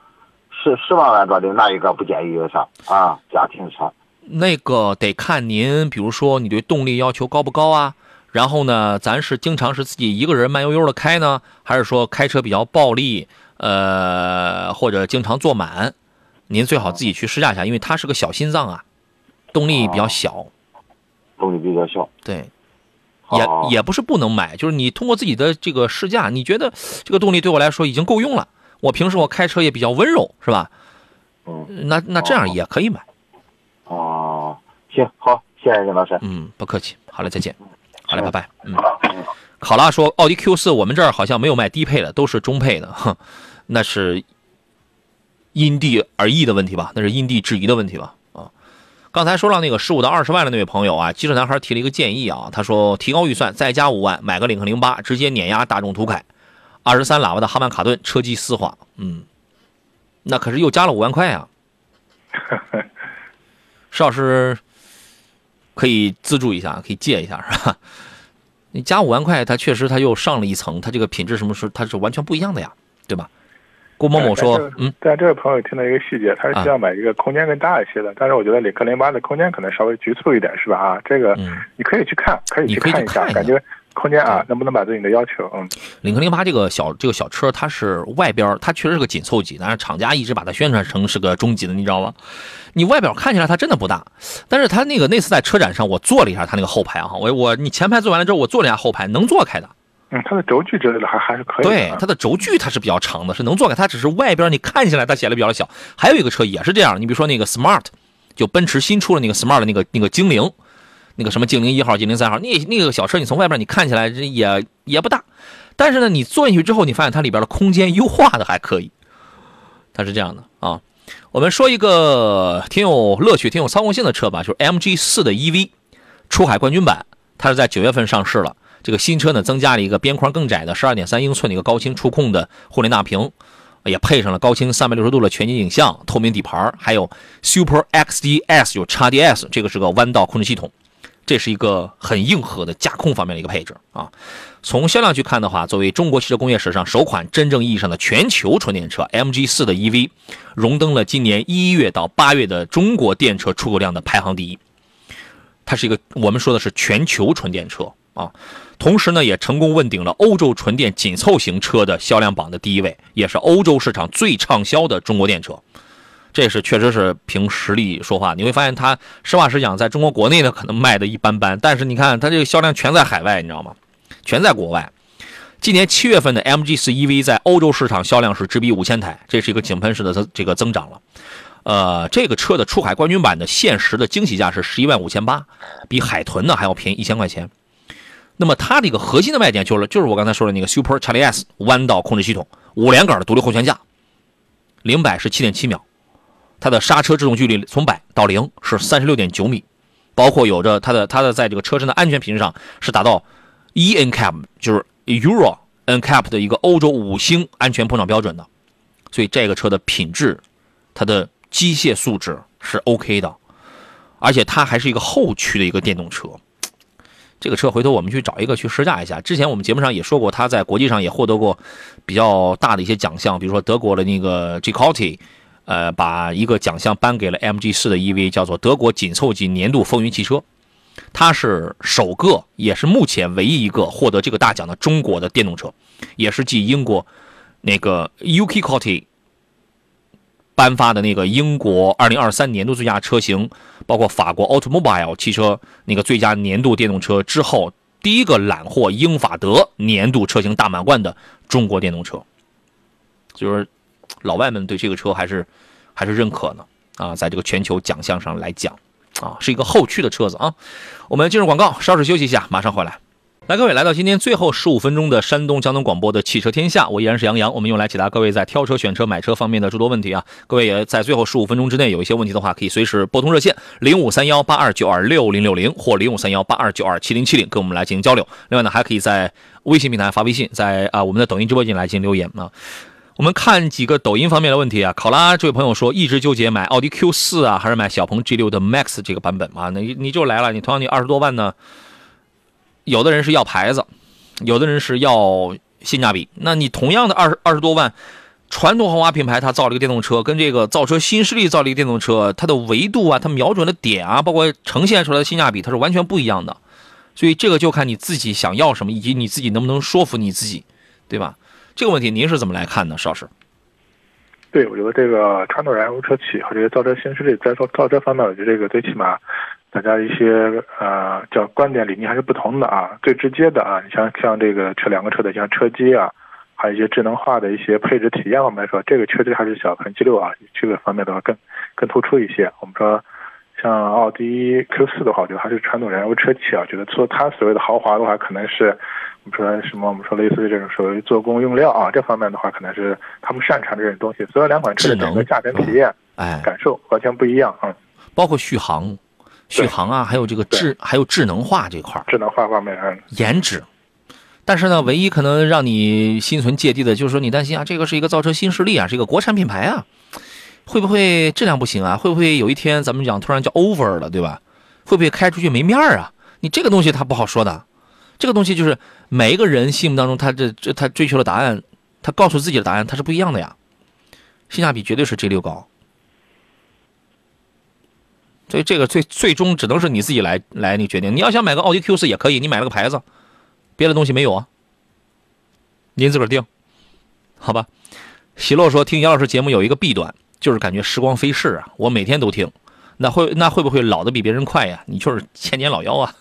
十十万万多的，那一个不建议有啥啊？家庭车？
那个得看您，比如说你对动力要求高不高啊？然后呢，咱是经常是自己一个人慢悠悠的开呢，还是说开车比较暴力？呃，或者经常坐满？您最好自己去试驾一下，因为它是个小心脏啊，动力比较小，
动力比较小。
对，也也不是不能买，就是你通过自己的这个试驾，你觉得这个动力对我来说已经够用了。我平时我开车也比较温柔，是吧？
嗯，
那那这样也可以买。
哦，行，好，谢谢任老师。
嗯，不客气。好嘞，再见。好嘞，拜拜。嗯，考拉说，奥迪 Q 四我们这儿好像没有卖低配的，都是中配的。哼，那是。因地而异的问题吧，那是因地制宜的问题吧。啊，刚才说到那个十五到二十万的那位朋友啊，机车男孩提了一个建议啊，他说提高预算再加五万买个领克零八，直接碾压大众途凯，二十三喇叭的哈曼卡顿，车机丝滑。嗯，那可是又加了五万块呀。石老师可以资助一下，可以借一下是吧？你加五万块，它确实它又上了一层，它这个品质什么是它是完全不一样的呀，对吧？郭某某说：“嗯，
但这位朋友听到一个细节，他是希望买一个空间更大一些的。但是我觉得领克零八的空间可能稍微局促一点，是吧？啊，这个你可以去看，可以去看一下，感觉空间啊能不能满足你的要求？嗯，
领克零八这个小这个小车，它是外边它确实是个紧凑级，但是厂家一直把它宣传成是个中级的，你知道吗？你外表看起来它真的不大，但是它那个那次在车展上我坐了一下它那个后排啊，我我你前排坐完了之后，我坐了一下后排，能坐开的。”
嗯，它的轴距之类的还还是可以。
对，它的轴距它是比较长的，是能坐开。它只是外边你看起来它显得比较小。还有一个车也是这样，你比如说那个 Smart，就奔驰新出了那个 Smart 的那个那个精灵，那个什么精灵一号、精灵三号，那那个小车你从外边你看起来也也不大，但是呢，你坐进去之后，你发现它里边的空间优化的还可以。它是这样的啊。我们说一个挺有乐趣、挺有操控性的车吧，就是 MG 四的 EV 出海冠军版，它是在九月份上市了。这个新车呢，增加了一个边框更窄的十二点三英寸的一个高清触控的互联大屏，也配上了高清三百六十度的全景影像、透明底盘，还有 Super XDS 有 XDS，这个是个弯道控制系统，这是一个很硬核的驾控方面的一个配置啊。从销量去看的话，作为中国汽车工业史上首款真正意义上的全球纯电车，MG 四的 EV 荣登了今年一月到八月的中国电车出口量的排行第一。它是一个我们说的是全球纯电车。啊。同时呢，也成功问鼎了欧洲纯电紧凑型车的销量榜的第一位，也是欧洲市场最畅销的中国电车。这是确实是凭实力说话。你会发现，它实话实讲，在中国国内呢，可能卖的一般般，但是你看它这个销量全在海外，你知道吗？全在国外。今年七月份的 MG4 EV 在欧洲市场销量是直逼五千台，这是一个井喷式的增这个增长了。呃，这个车的出海冠军版的限时的惊喜价是十一万五千八，比海豚呢还要便宜一千块钱。那么它的一个核心的卖点就是就是我刚才说的那个 Super Charlie S 弯道控制系统，五连杆的独立后悬架，零百是七点七秒，它的刹车制动距离从百到零是三十六点九米，包括有着它的它的在这个车身的安全品质上是达到 E NCAP 就是 Euro NCAP 的一个欧洲五星安全碰撞标准的，所以这个车的品质，它的机械素质是 OK 的，而且它还是一个后驱的一个电动车。这个车回头我们去找一个去试驾一下。之前我们节目上也说过，它在国际上也获得过比较大的一些奖项，比如说德国的那个 g c o t 呃，把一个奖项颁给了 MG 四的 EV，叫做德国紧凑级年度风云汽车。它是首个，也是目前唯一一个获得这个大奖的中国的电动车，也是继英国那个 UK c o t 颁发的那个英国2023年度最佳车型，包括法国 Automobile 汽车那个最佳年度电动车之后，第一个揽获英法德年度车型大满贯的中国电动车，就是老外们对这个车还是还是认可呢啊，在这个全球奖项上来讲啊，是一个后驱的车子啊。我们进入广告，稍事休息一下，马上回来。来，各位来到今天最后十五分钟的山东交通广播的汽车天下，我依然是杨洋。我们用来解答各位在挑车、选车、买车方面的诸多问题啊。各位也在最后十五分钟之内有一些问题的话，可以随时拨通热线零五三幺八二九二六零六零或零五三幺八二九二七零七零，跟我们来进行交流。另外呢，还可以在微信平台发微信，在啊我们的抖音直播间来进行留言啊。我们看几个抖音方面的问题啊。考拉这位朋友说，一直纠结买奥迪 Q 四啊，还是买小鹏 G 六的 Max 这个版本啊？那你就来了，你同样你二十多万呢，有的人是要牌子。有的人是要性价比，那你同样的二十二十多万，传统豪华品牌它造了一个电动车，跟这个造车新势力造了一个电动车，它的维度啊，它瞄准的点啊，包括呈现出来的性价比，它是完全不一样的。所以这个就看你自己想要什么，以及你自己能不能说服你自己，对吧？这个问题您是怎么来看呢，邵师？
对，我觉得这个传统燃油车企和这些造车新势力在造造车方面，我觉得这个最起码。大家一些呃叫观点理念还是不同的啊。最直接的啊，你像像这个车两个车的像车机啊，还有一些智能化的一些配置体验我们来说，这个确实还是小鹏 G 六啊这个方面的话更更突出一些。我们说像奥迪 Q 四的话，我觉得还是传统燃油车企啊，觉得做它所谓的豪华的话，可能是我们说什么？我们说类似于这种所谓做工用料啊，这方面的话，可能是他们擅长这种东西。所以两款车的整个驾乘体验、
哎
感受完全不一样啊，
包括续航。续航啊，还有这个智，还有智能化这块
智能化方面，
颜值。但是呢，唯一可能让你心存芥蒂的，就是说你担心啊，这个是一个造车新势力啊，是一个国产品牌啊，会不会质量不行啊？会不会有一天咱们讲突然叫 over 了，对吧？会不会开出去没面儿啊？你这个东西它不好说的，这个东西就是每一个人心目当中他这这他追求的答案，他告诉自己的答案，它是不一样的呀。性价比绝对是 G 六高。所以这个最最终只能是你自己来来那决定。你要想买个奥迪 Q 四也可以，你买了个牌子，别的东西没有啊，您自个儿定，好吧？喜乐说听杨老师节目有一个弊端，就是感觉时光飞逝啊。我每天都听，那会那会不会老的比别人快呀？你就是千年老妖啊！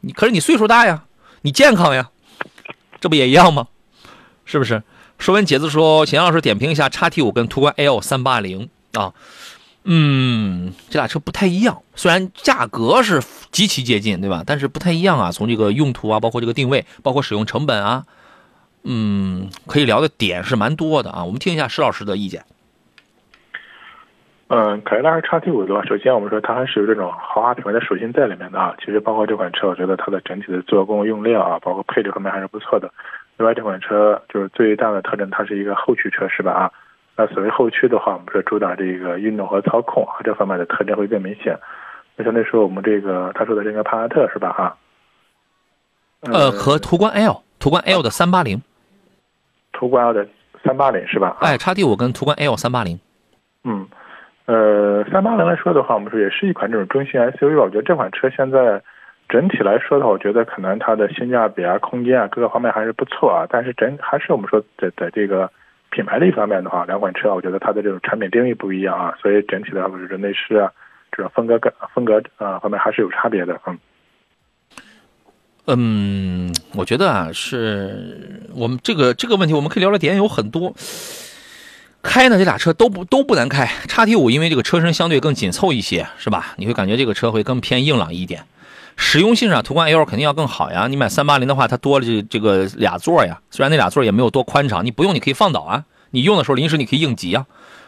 你可是你岁数大呀，你健康呀，这不也一样吗？是不是？说完姐子说，秦老师点评一下叉 T 五跟途观 L 三八零啊。嗯，这俩车不太一样，虽然价格是极其接近，对吧？但是不太一样啊。从这个用途啊，包括这个定位，包括使用成本啊，嗯，可以聊的点是蛮多的啊。我们听一下施老师的意见。
嗯，凯迪拉克叉 T 五的话，首先我们说它还是有这种豪华品牌的属性在里面的啊。其实包括这款车，我觉得它的整体的做工用料啊，包括配置方面还是不错的。另外，这款车就是最大的特征，它是一个后驱车，是吧？啊。那所谓后驱的话，我们说主打这个运动和操控啊，这方面的特征会更明显。那相对说，我们这个他说的这个帕萨特是吧？哈，
呃，和途观 L，途观 L 的三八零，
途观 L 的三八零是吧？
哎，叉 T 五跟途观 L 三八零，
嗯，呃，三八零来说的话，我们说也是一款这种中型 SUV 吧。我觉得这款车现在整体来说的话，我觉得可能它的性价比啊、空间啊各个方面还是不错啊。但是整还是我们说在在这个品牌力方面的话，两款车我觉得它的这种产品定位不一样啊，所以整体的话，就是内饰啊这种风格感、风格啊方面还是有差别的。嗯。
嗯，我觉得啊，是我们这个这个问题，我们可以聊的点有很多。开呢，这俩车都不都不难开。叉 T 五因为这个车身相对更紧凑一些，是吧？你会感觉这个车会更偏硬朗一点。实用性上，途观 L 肯定要更好呀。你买三八零的话，它多了这这个俩座呀，虽然那俩座也没有多宽敞，你不用你可以放倒啊。你用的时候临时你可以应急啊。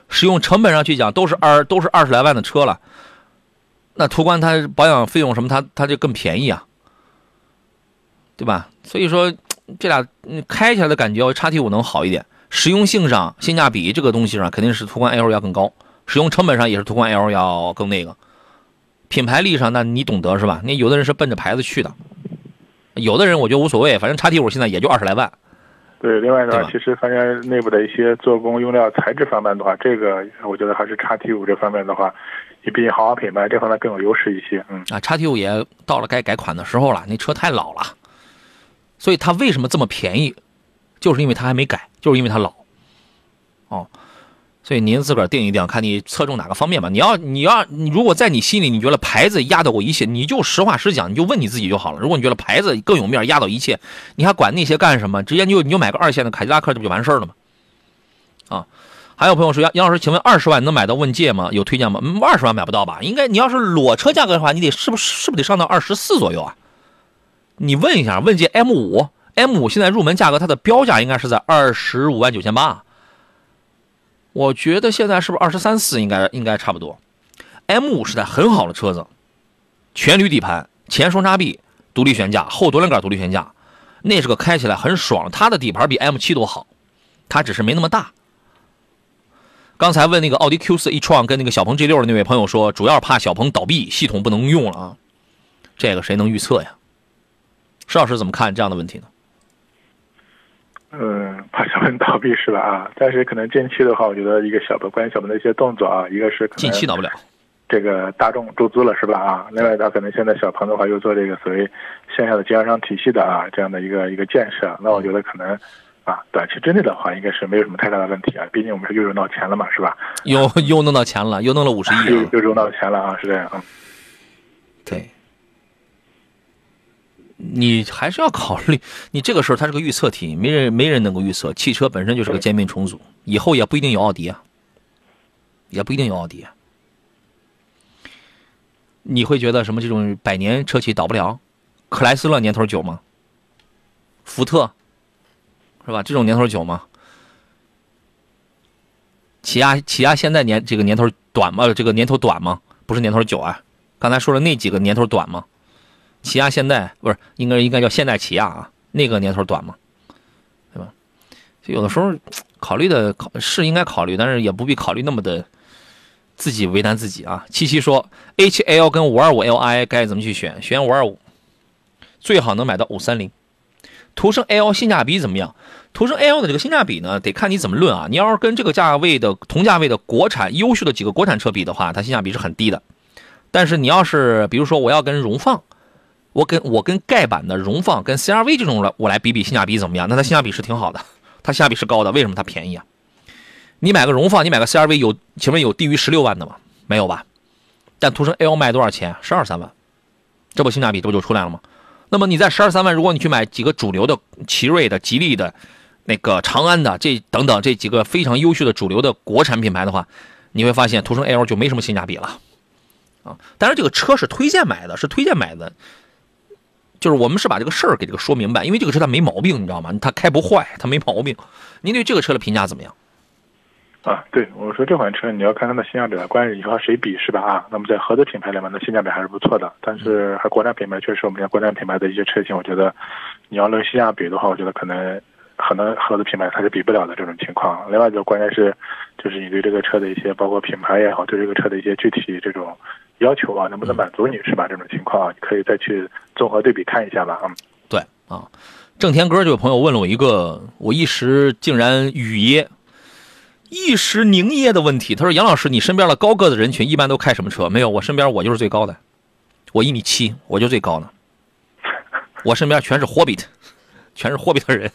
使用成本上去讲，都是二都是二十来万的车了，那途观它保养费用什么，它它就更便宜啊。对吧？所以说，这俩开起来的感觉，叉 T 五能好一点。实用性上、性价比这个东西上，肯定是途观 L 要更高。使用成本上也是途观 L 要更那个。品牌力上，那你懂得是吧？那有的人是奔着牌子去的，有的人我觉得无所谓，反正叉 T 五现在也就二十来万。
对，另外呢，其实发现内部的一些做工、用料、材质方面的话，这个我觉得还是叉 T 五这方面的话，你毕竟豪华品牌这方面更有优势一些。嗯
啊，叉 T 五也到了该改款的时候了，那车太老了。所以它为什么这么便宜，就是因为它还没改，就是因为它老，哦，所以您自个儿定一定，看你侧重哪个方面吧。你要你要你如果在你心里你觉得牌子压倒过一切，你就实话实讲，你就问你自己就好了。如果你觉得牌子更有面压倒一切，你还管那些干什么？直接你就你就买个二线的凯迪拉克，这不就完事儿了吗？啊，还有朋友说杨杨老师，请问二十万能买到问界吗？有推荐吗？二十万买不到吧？应该你要是裸车价格的话，你得是不是是不是得上到二十四左右啊？你问一下，问界 M 五，M 五现在入门价格它的标价应该是在二十五万九千八，我觉得现在是不是二十三四应该应该差不多。M 五是台很好的车子，全铝底盘，前双叉臂，独立悬架，后多连杆独立悬架，那是个开起来很爽。它的底盘比 M 七都好，它只是没那么大。刚才问那个奥迪 Q 四 e-tron 跟那个小鹏 G 六的那位朋友说，主要怕小鹏倒闭，系统不能用了啊，这个谁能预测呀？石老师怎么看这样的问题呢？
嗯，怕小鹏倒闭是吧？啊，但是可能近期的话，我觉得一个小的关于小鹏的一些动作啊，一个是
近期倒不了，
这个大众注资了是吧？啊，另外它可能现在小鹏的话又做这个所谓线下的经销商体系的啊这样的一个一个建设，那我觉得可能啊短期之内的话应该是没有什么太大的问题啊，毕竟我们是又融到钱了嘛，是吧？
又又弄到钱了，又弄了五十亿，
又又融到钱了啊，是这样啊。
对。你还是要考虑，你这个时候它是个预测题，没人没人能够预测。汽车本身就是个兼并重组，以后也不一定有奥迪啊，也不一定有奥迪。你会觉得什么这种百年车企倒不了？克莱斯勒年头久吗？福特是吧？这种年头久吗？起亚起亚现在年这个年头短吗？这个年头短吗？不是年头久啊。刚才说的那几个年头短吗？起亚现代不是应该应该叫现代起亚啊？那个年头短嘛？对吧？就有的时候考虑的考是应该考虑，但是也不必考虑那么的自己为难自己啊。七七说，H L 跟五二五 L I 该怎么去选？选五二五，最好能买到五三零。途胜 L 性价比怎么样？途胜 L 的这个性价比呢，得看你怎么论啊。你要是跟这个价位的同价位的国产优秀的几个国产车比的话，它性价比是很低的。但是你要是比如说我要跟荣放。我跟我跟盖板的荣放跟 CRV 这种了，我来比比性价比怎么样？那它性价比是挺好的，它性价比是高的。为什么它便宜啊？你买个荣放，你买个 CRV 有，请问有低于十六万的吗？没有吧？但途胜 L 卖多少钱？十二三万，这不性价比这不就出来了吗？那么你在十二三万，如果你去买几个主流的奇瑞的、吉利的、那个长安的这等等这几个非常优秀的主流的国产品牌的话，你会发现途胜 L 就没什么性价比了啊。但是这个车是推荐买的，是推荐买的。就是我们是把这个事儿给这个说明白，因为这个车它没毛病，你知道吗？它开不坏，它没毛病。您对这个车的评价怎么样？
啊，对我说这款车你要看它的性价比，关键你和谁比是吧？啊，那么在合资品牌里面的性价比还是不错的，但是和国产品牌确实，我们家国产品牌的一些车型，我觉得你要论性价比的话，我觉得可能很多合资品牌它是比不了的这种情况。另外就关键是，就是你对这个车的一些，包括品牌也好，对这个车的一些具体这种。要求啊，能不能满足你是吧？这种情况啊，你可以再去综合对比看一下吧。嗯，
对啊，郑天哥这位朋友问了我一个我一时竟然语噎、一时凝噎的问题。他说：“杨老师，你身边的高个子人群一般都开什么车？没有，我身边我就是最高的，我一米七，我就最高的。我身边全是霍比特，全是霍比特人。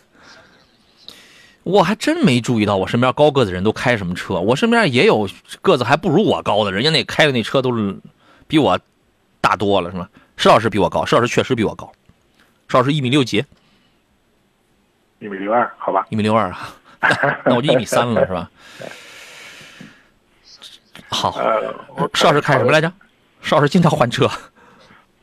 我还真没注意到我身边高个子人都开什么车。我身边也有个子还不如我高的，人家那开的那车都是比我大多了，是吗？石老师比我高，石老师确实比我高，石老师一米六几，
一米六二，好吧？
一米六二啊，那我就一米三了，是吧？好，石老师开什么来着？石老师经常换车。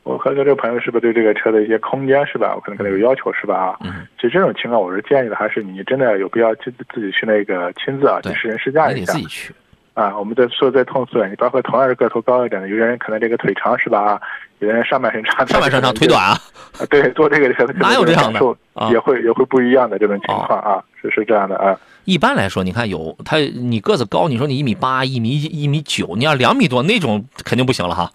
我和这个朋友是不是对这个车的一些空间是吧？我可能可能有要求是吧？啊，
嗯，
其实这种情况我是建议的，还是你真的有必要去自己去那个亲自啊去试乘试驾一下。
自己去。
啊，我们再说再通俗点，你包括同样是个头高一点的，有些人可能这个腿长是吧？啊有的人上半身长，
上半身长腿短啊。
啊，对，做这个车
哪有这样的？
也会也会不一样的这种情况啊，是是这样的啊。
一般来说，你看有他，你个子高，你说你一米八、一米一米九，你要两米多那种肯定不行了哈，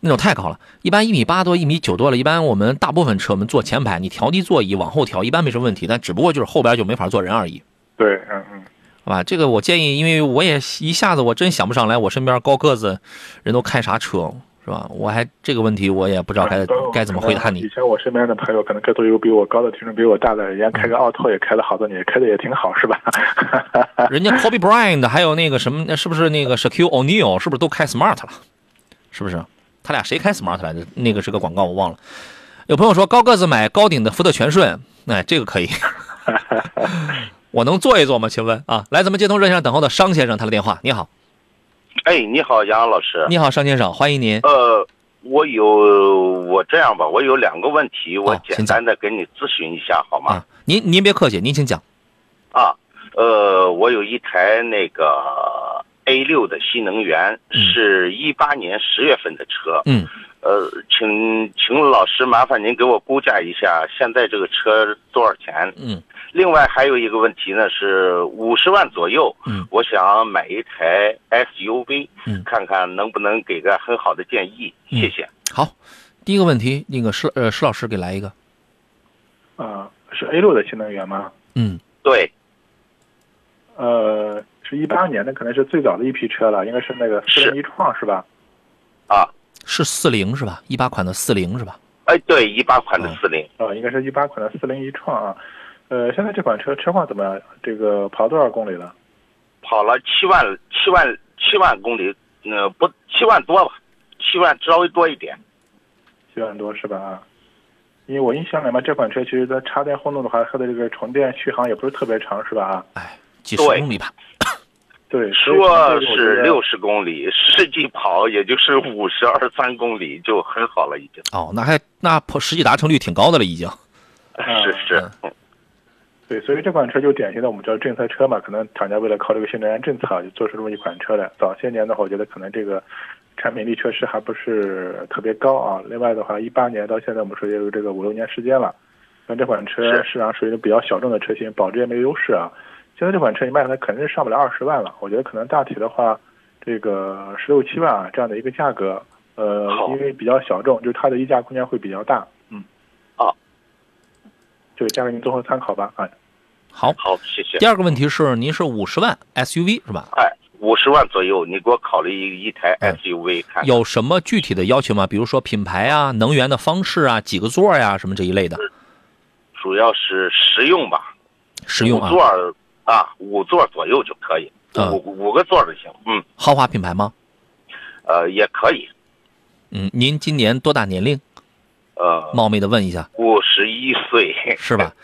那种太高了。一般一米八多、一米九多了，一般我们大部分车我们坐前排，你调低座椅往后调，一般没什么问题，但只不过就是后边就没法坐人而已。
对，嗯嗯。
好吧，这个我建议，因为我也一下子我真想不上来，我身边高个子人都开啥车，是吧？我还这个问题我也不知道该该怎么回答你。
以前我身边的朋友可能个头有比我高的，体重比我大的，人家开个奥拓也开了好多年，开的也挺好，是吧？
人家 Kobe Bryant 还有那个什么，是不是那个 Shaquille O'Neal 是不是都开 Smart 了？是不是？他俩谁开 Smart 来的？那个是个广告，我忘了。有朋友说高个子买高顶的福特全顺，哎，这个可以。我能坐一坐吗？请问啊，来，咱们接通热线上等候的商先生，他的电话。你好，
哎，你好，杨老师。
你好，商先生，欢迎您。
呃，我有，我这样吧，我有两个问题，我简单的给你咨询一下，好吗？
您您别客气，您请讲。
啊，呃，我有一台那个 A 六的新能源，是一八年十月份的车。
嗯。
呃，请请老师麻烦您给我估价一下，现在这个车多少钱？
嗯。
另外还有一个问题呢，是五十万左右，
嗯，
我想买一台 SUV，
嗯，
看看能不能给个很好的建议，谢谢。
好，第一个问题，那个施呃施老师给来一个。
啊，是 A 六的新能源吗？
嗯，
对。
呃，是一八年的，可能是最早的一批车了，应该是那个四零一创是吧？
啊，
是四零是吧？一八款的四零是吧？
哎，对，一八款的四零。
啊，应该是一八款的四零一创啊。呃，现在这款车车况怎么样？这个跑多少公里了？
跑了七万七万七万公里，呃，不七万多吧，七万稍微多一点。
七万多是吧？啊，因为我印象里面这款车其实它插电混动的话，它的这个充电续航也不是特别长，是吧？啊，
哎，几十公里吧。
对，
说是六十公里，实际跑也就是五十二三公里，就很好了，已经。
哦，那还那实际达成率挺高的了，已经。
是是。
对，所以这款车就典型的我们叫政策车嘛，可能厂家为了靠这个新能源政策，就做出这么一款车来。早些年的话，我觉得可能这个产品力确实还不是特别高啊。另外的话，一八年到现在我们说也有这个五六年时间了，那这款车市场属于比较小众的车型，保值也没有优势啊。现在这款车你卖它肯定是上不了二十万了，我觉得可能大体的话，这个十六七万啊这样的一个价格，呃，因为比较小众，就是它的溢价空间会比较大。嗯。
啊。
这个价格您综合参考吧，啊。
好，
好，谢谢。
第二个问题是，您是五十万 SUV 是吧？
哎，五十万左右，你给我考虑一一台 SUV 看。
有什么具体的要求吗？比如说品牌啊、能源的方式啊、几个座呀什么这一类的。
主要是实用吧。
实用啊。
座啊，五座左右就可以，五五个座就行。嗯。
豪华品牌吗？
呃，也可以。
嗯，您今年多大年龄？
呃，
冒昧的问一下。
五十一岁。
是吧？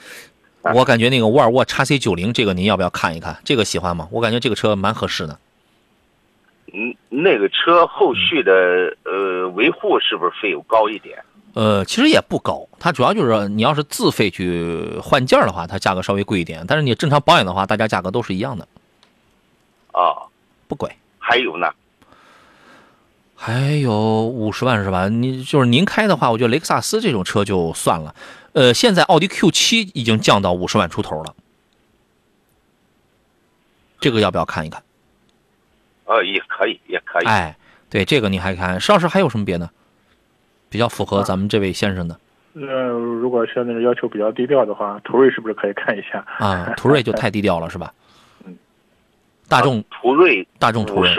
我感觉那个沃尔沃 x C 九零这个您要不要看一看？这个喜欢吗？我感觉这个车蛮合适的。
嗯，那个车后续的呃维护是不是费用高一点？
呃，其实也不高，它主要就是你要是自费去换件的话，它价格稍微贵一点。但是你正常保养的话，大家价格都是一样的。
啊，
不贵。
还有呢？
还有五十万是吧？你就是您开的话，我觉得雷克萨斯这种车就算了。呃，现在奥迪 Q 七已经降到五十万出头了，这个要不要看一看？
呃，也可以，也可以。
哎，对，这个你还看？石老师还有什么别的？比较符合咱们这位先生的？
呃，如果像那种要求比较低调的话，途锐是不是可以看一下？
啊，途锐就太低调了，是吧？
嗯。
大众
途锐，
大众途锐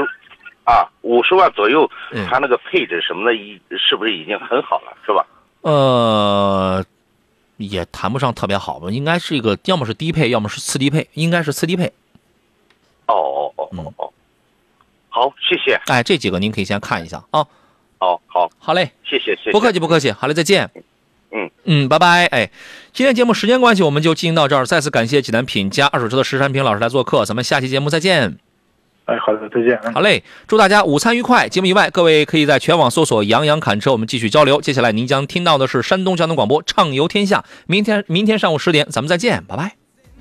啊，五十万左右，它那个配置什么的，已是不是已经很好了，是吧？
呃。也谈不上特别好吧，应该是一个要么是低配，要么是次低配，应该是次低配。
哦哦哦哦哦，好，谢谢。
哎，这几个您可以先看一下啊。
好好
好嘞，
谢谢谢谢，
不客气不客气，好嘞，再见。
嗯
嗯，拜拜。哎，今天节目时间关系，我们就进行到这儿。再次感谢济南品家二手车的石山平老师来做客，咱们下期节目再见。
哎，好的，再见。
好嘞，祝大家午餐愉快。节目以外，各位可以在全网搜索“杨洋侃车”，我们继续交流。接下来您将听到的是山东交通广播畅游天下。明天明天上午十点，咱们再见，拜拜。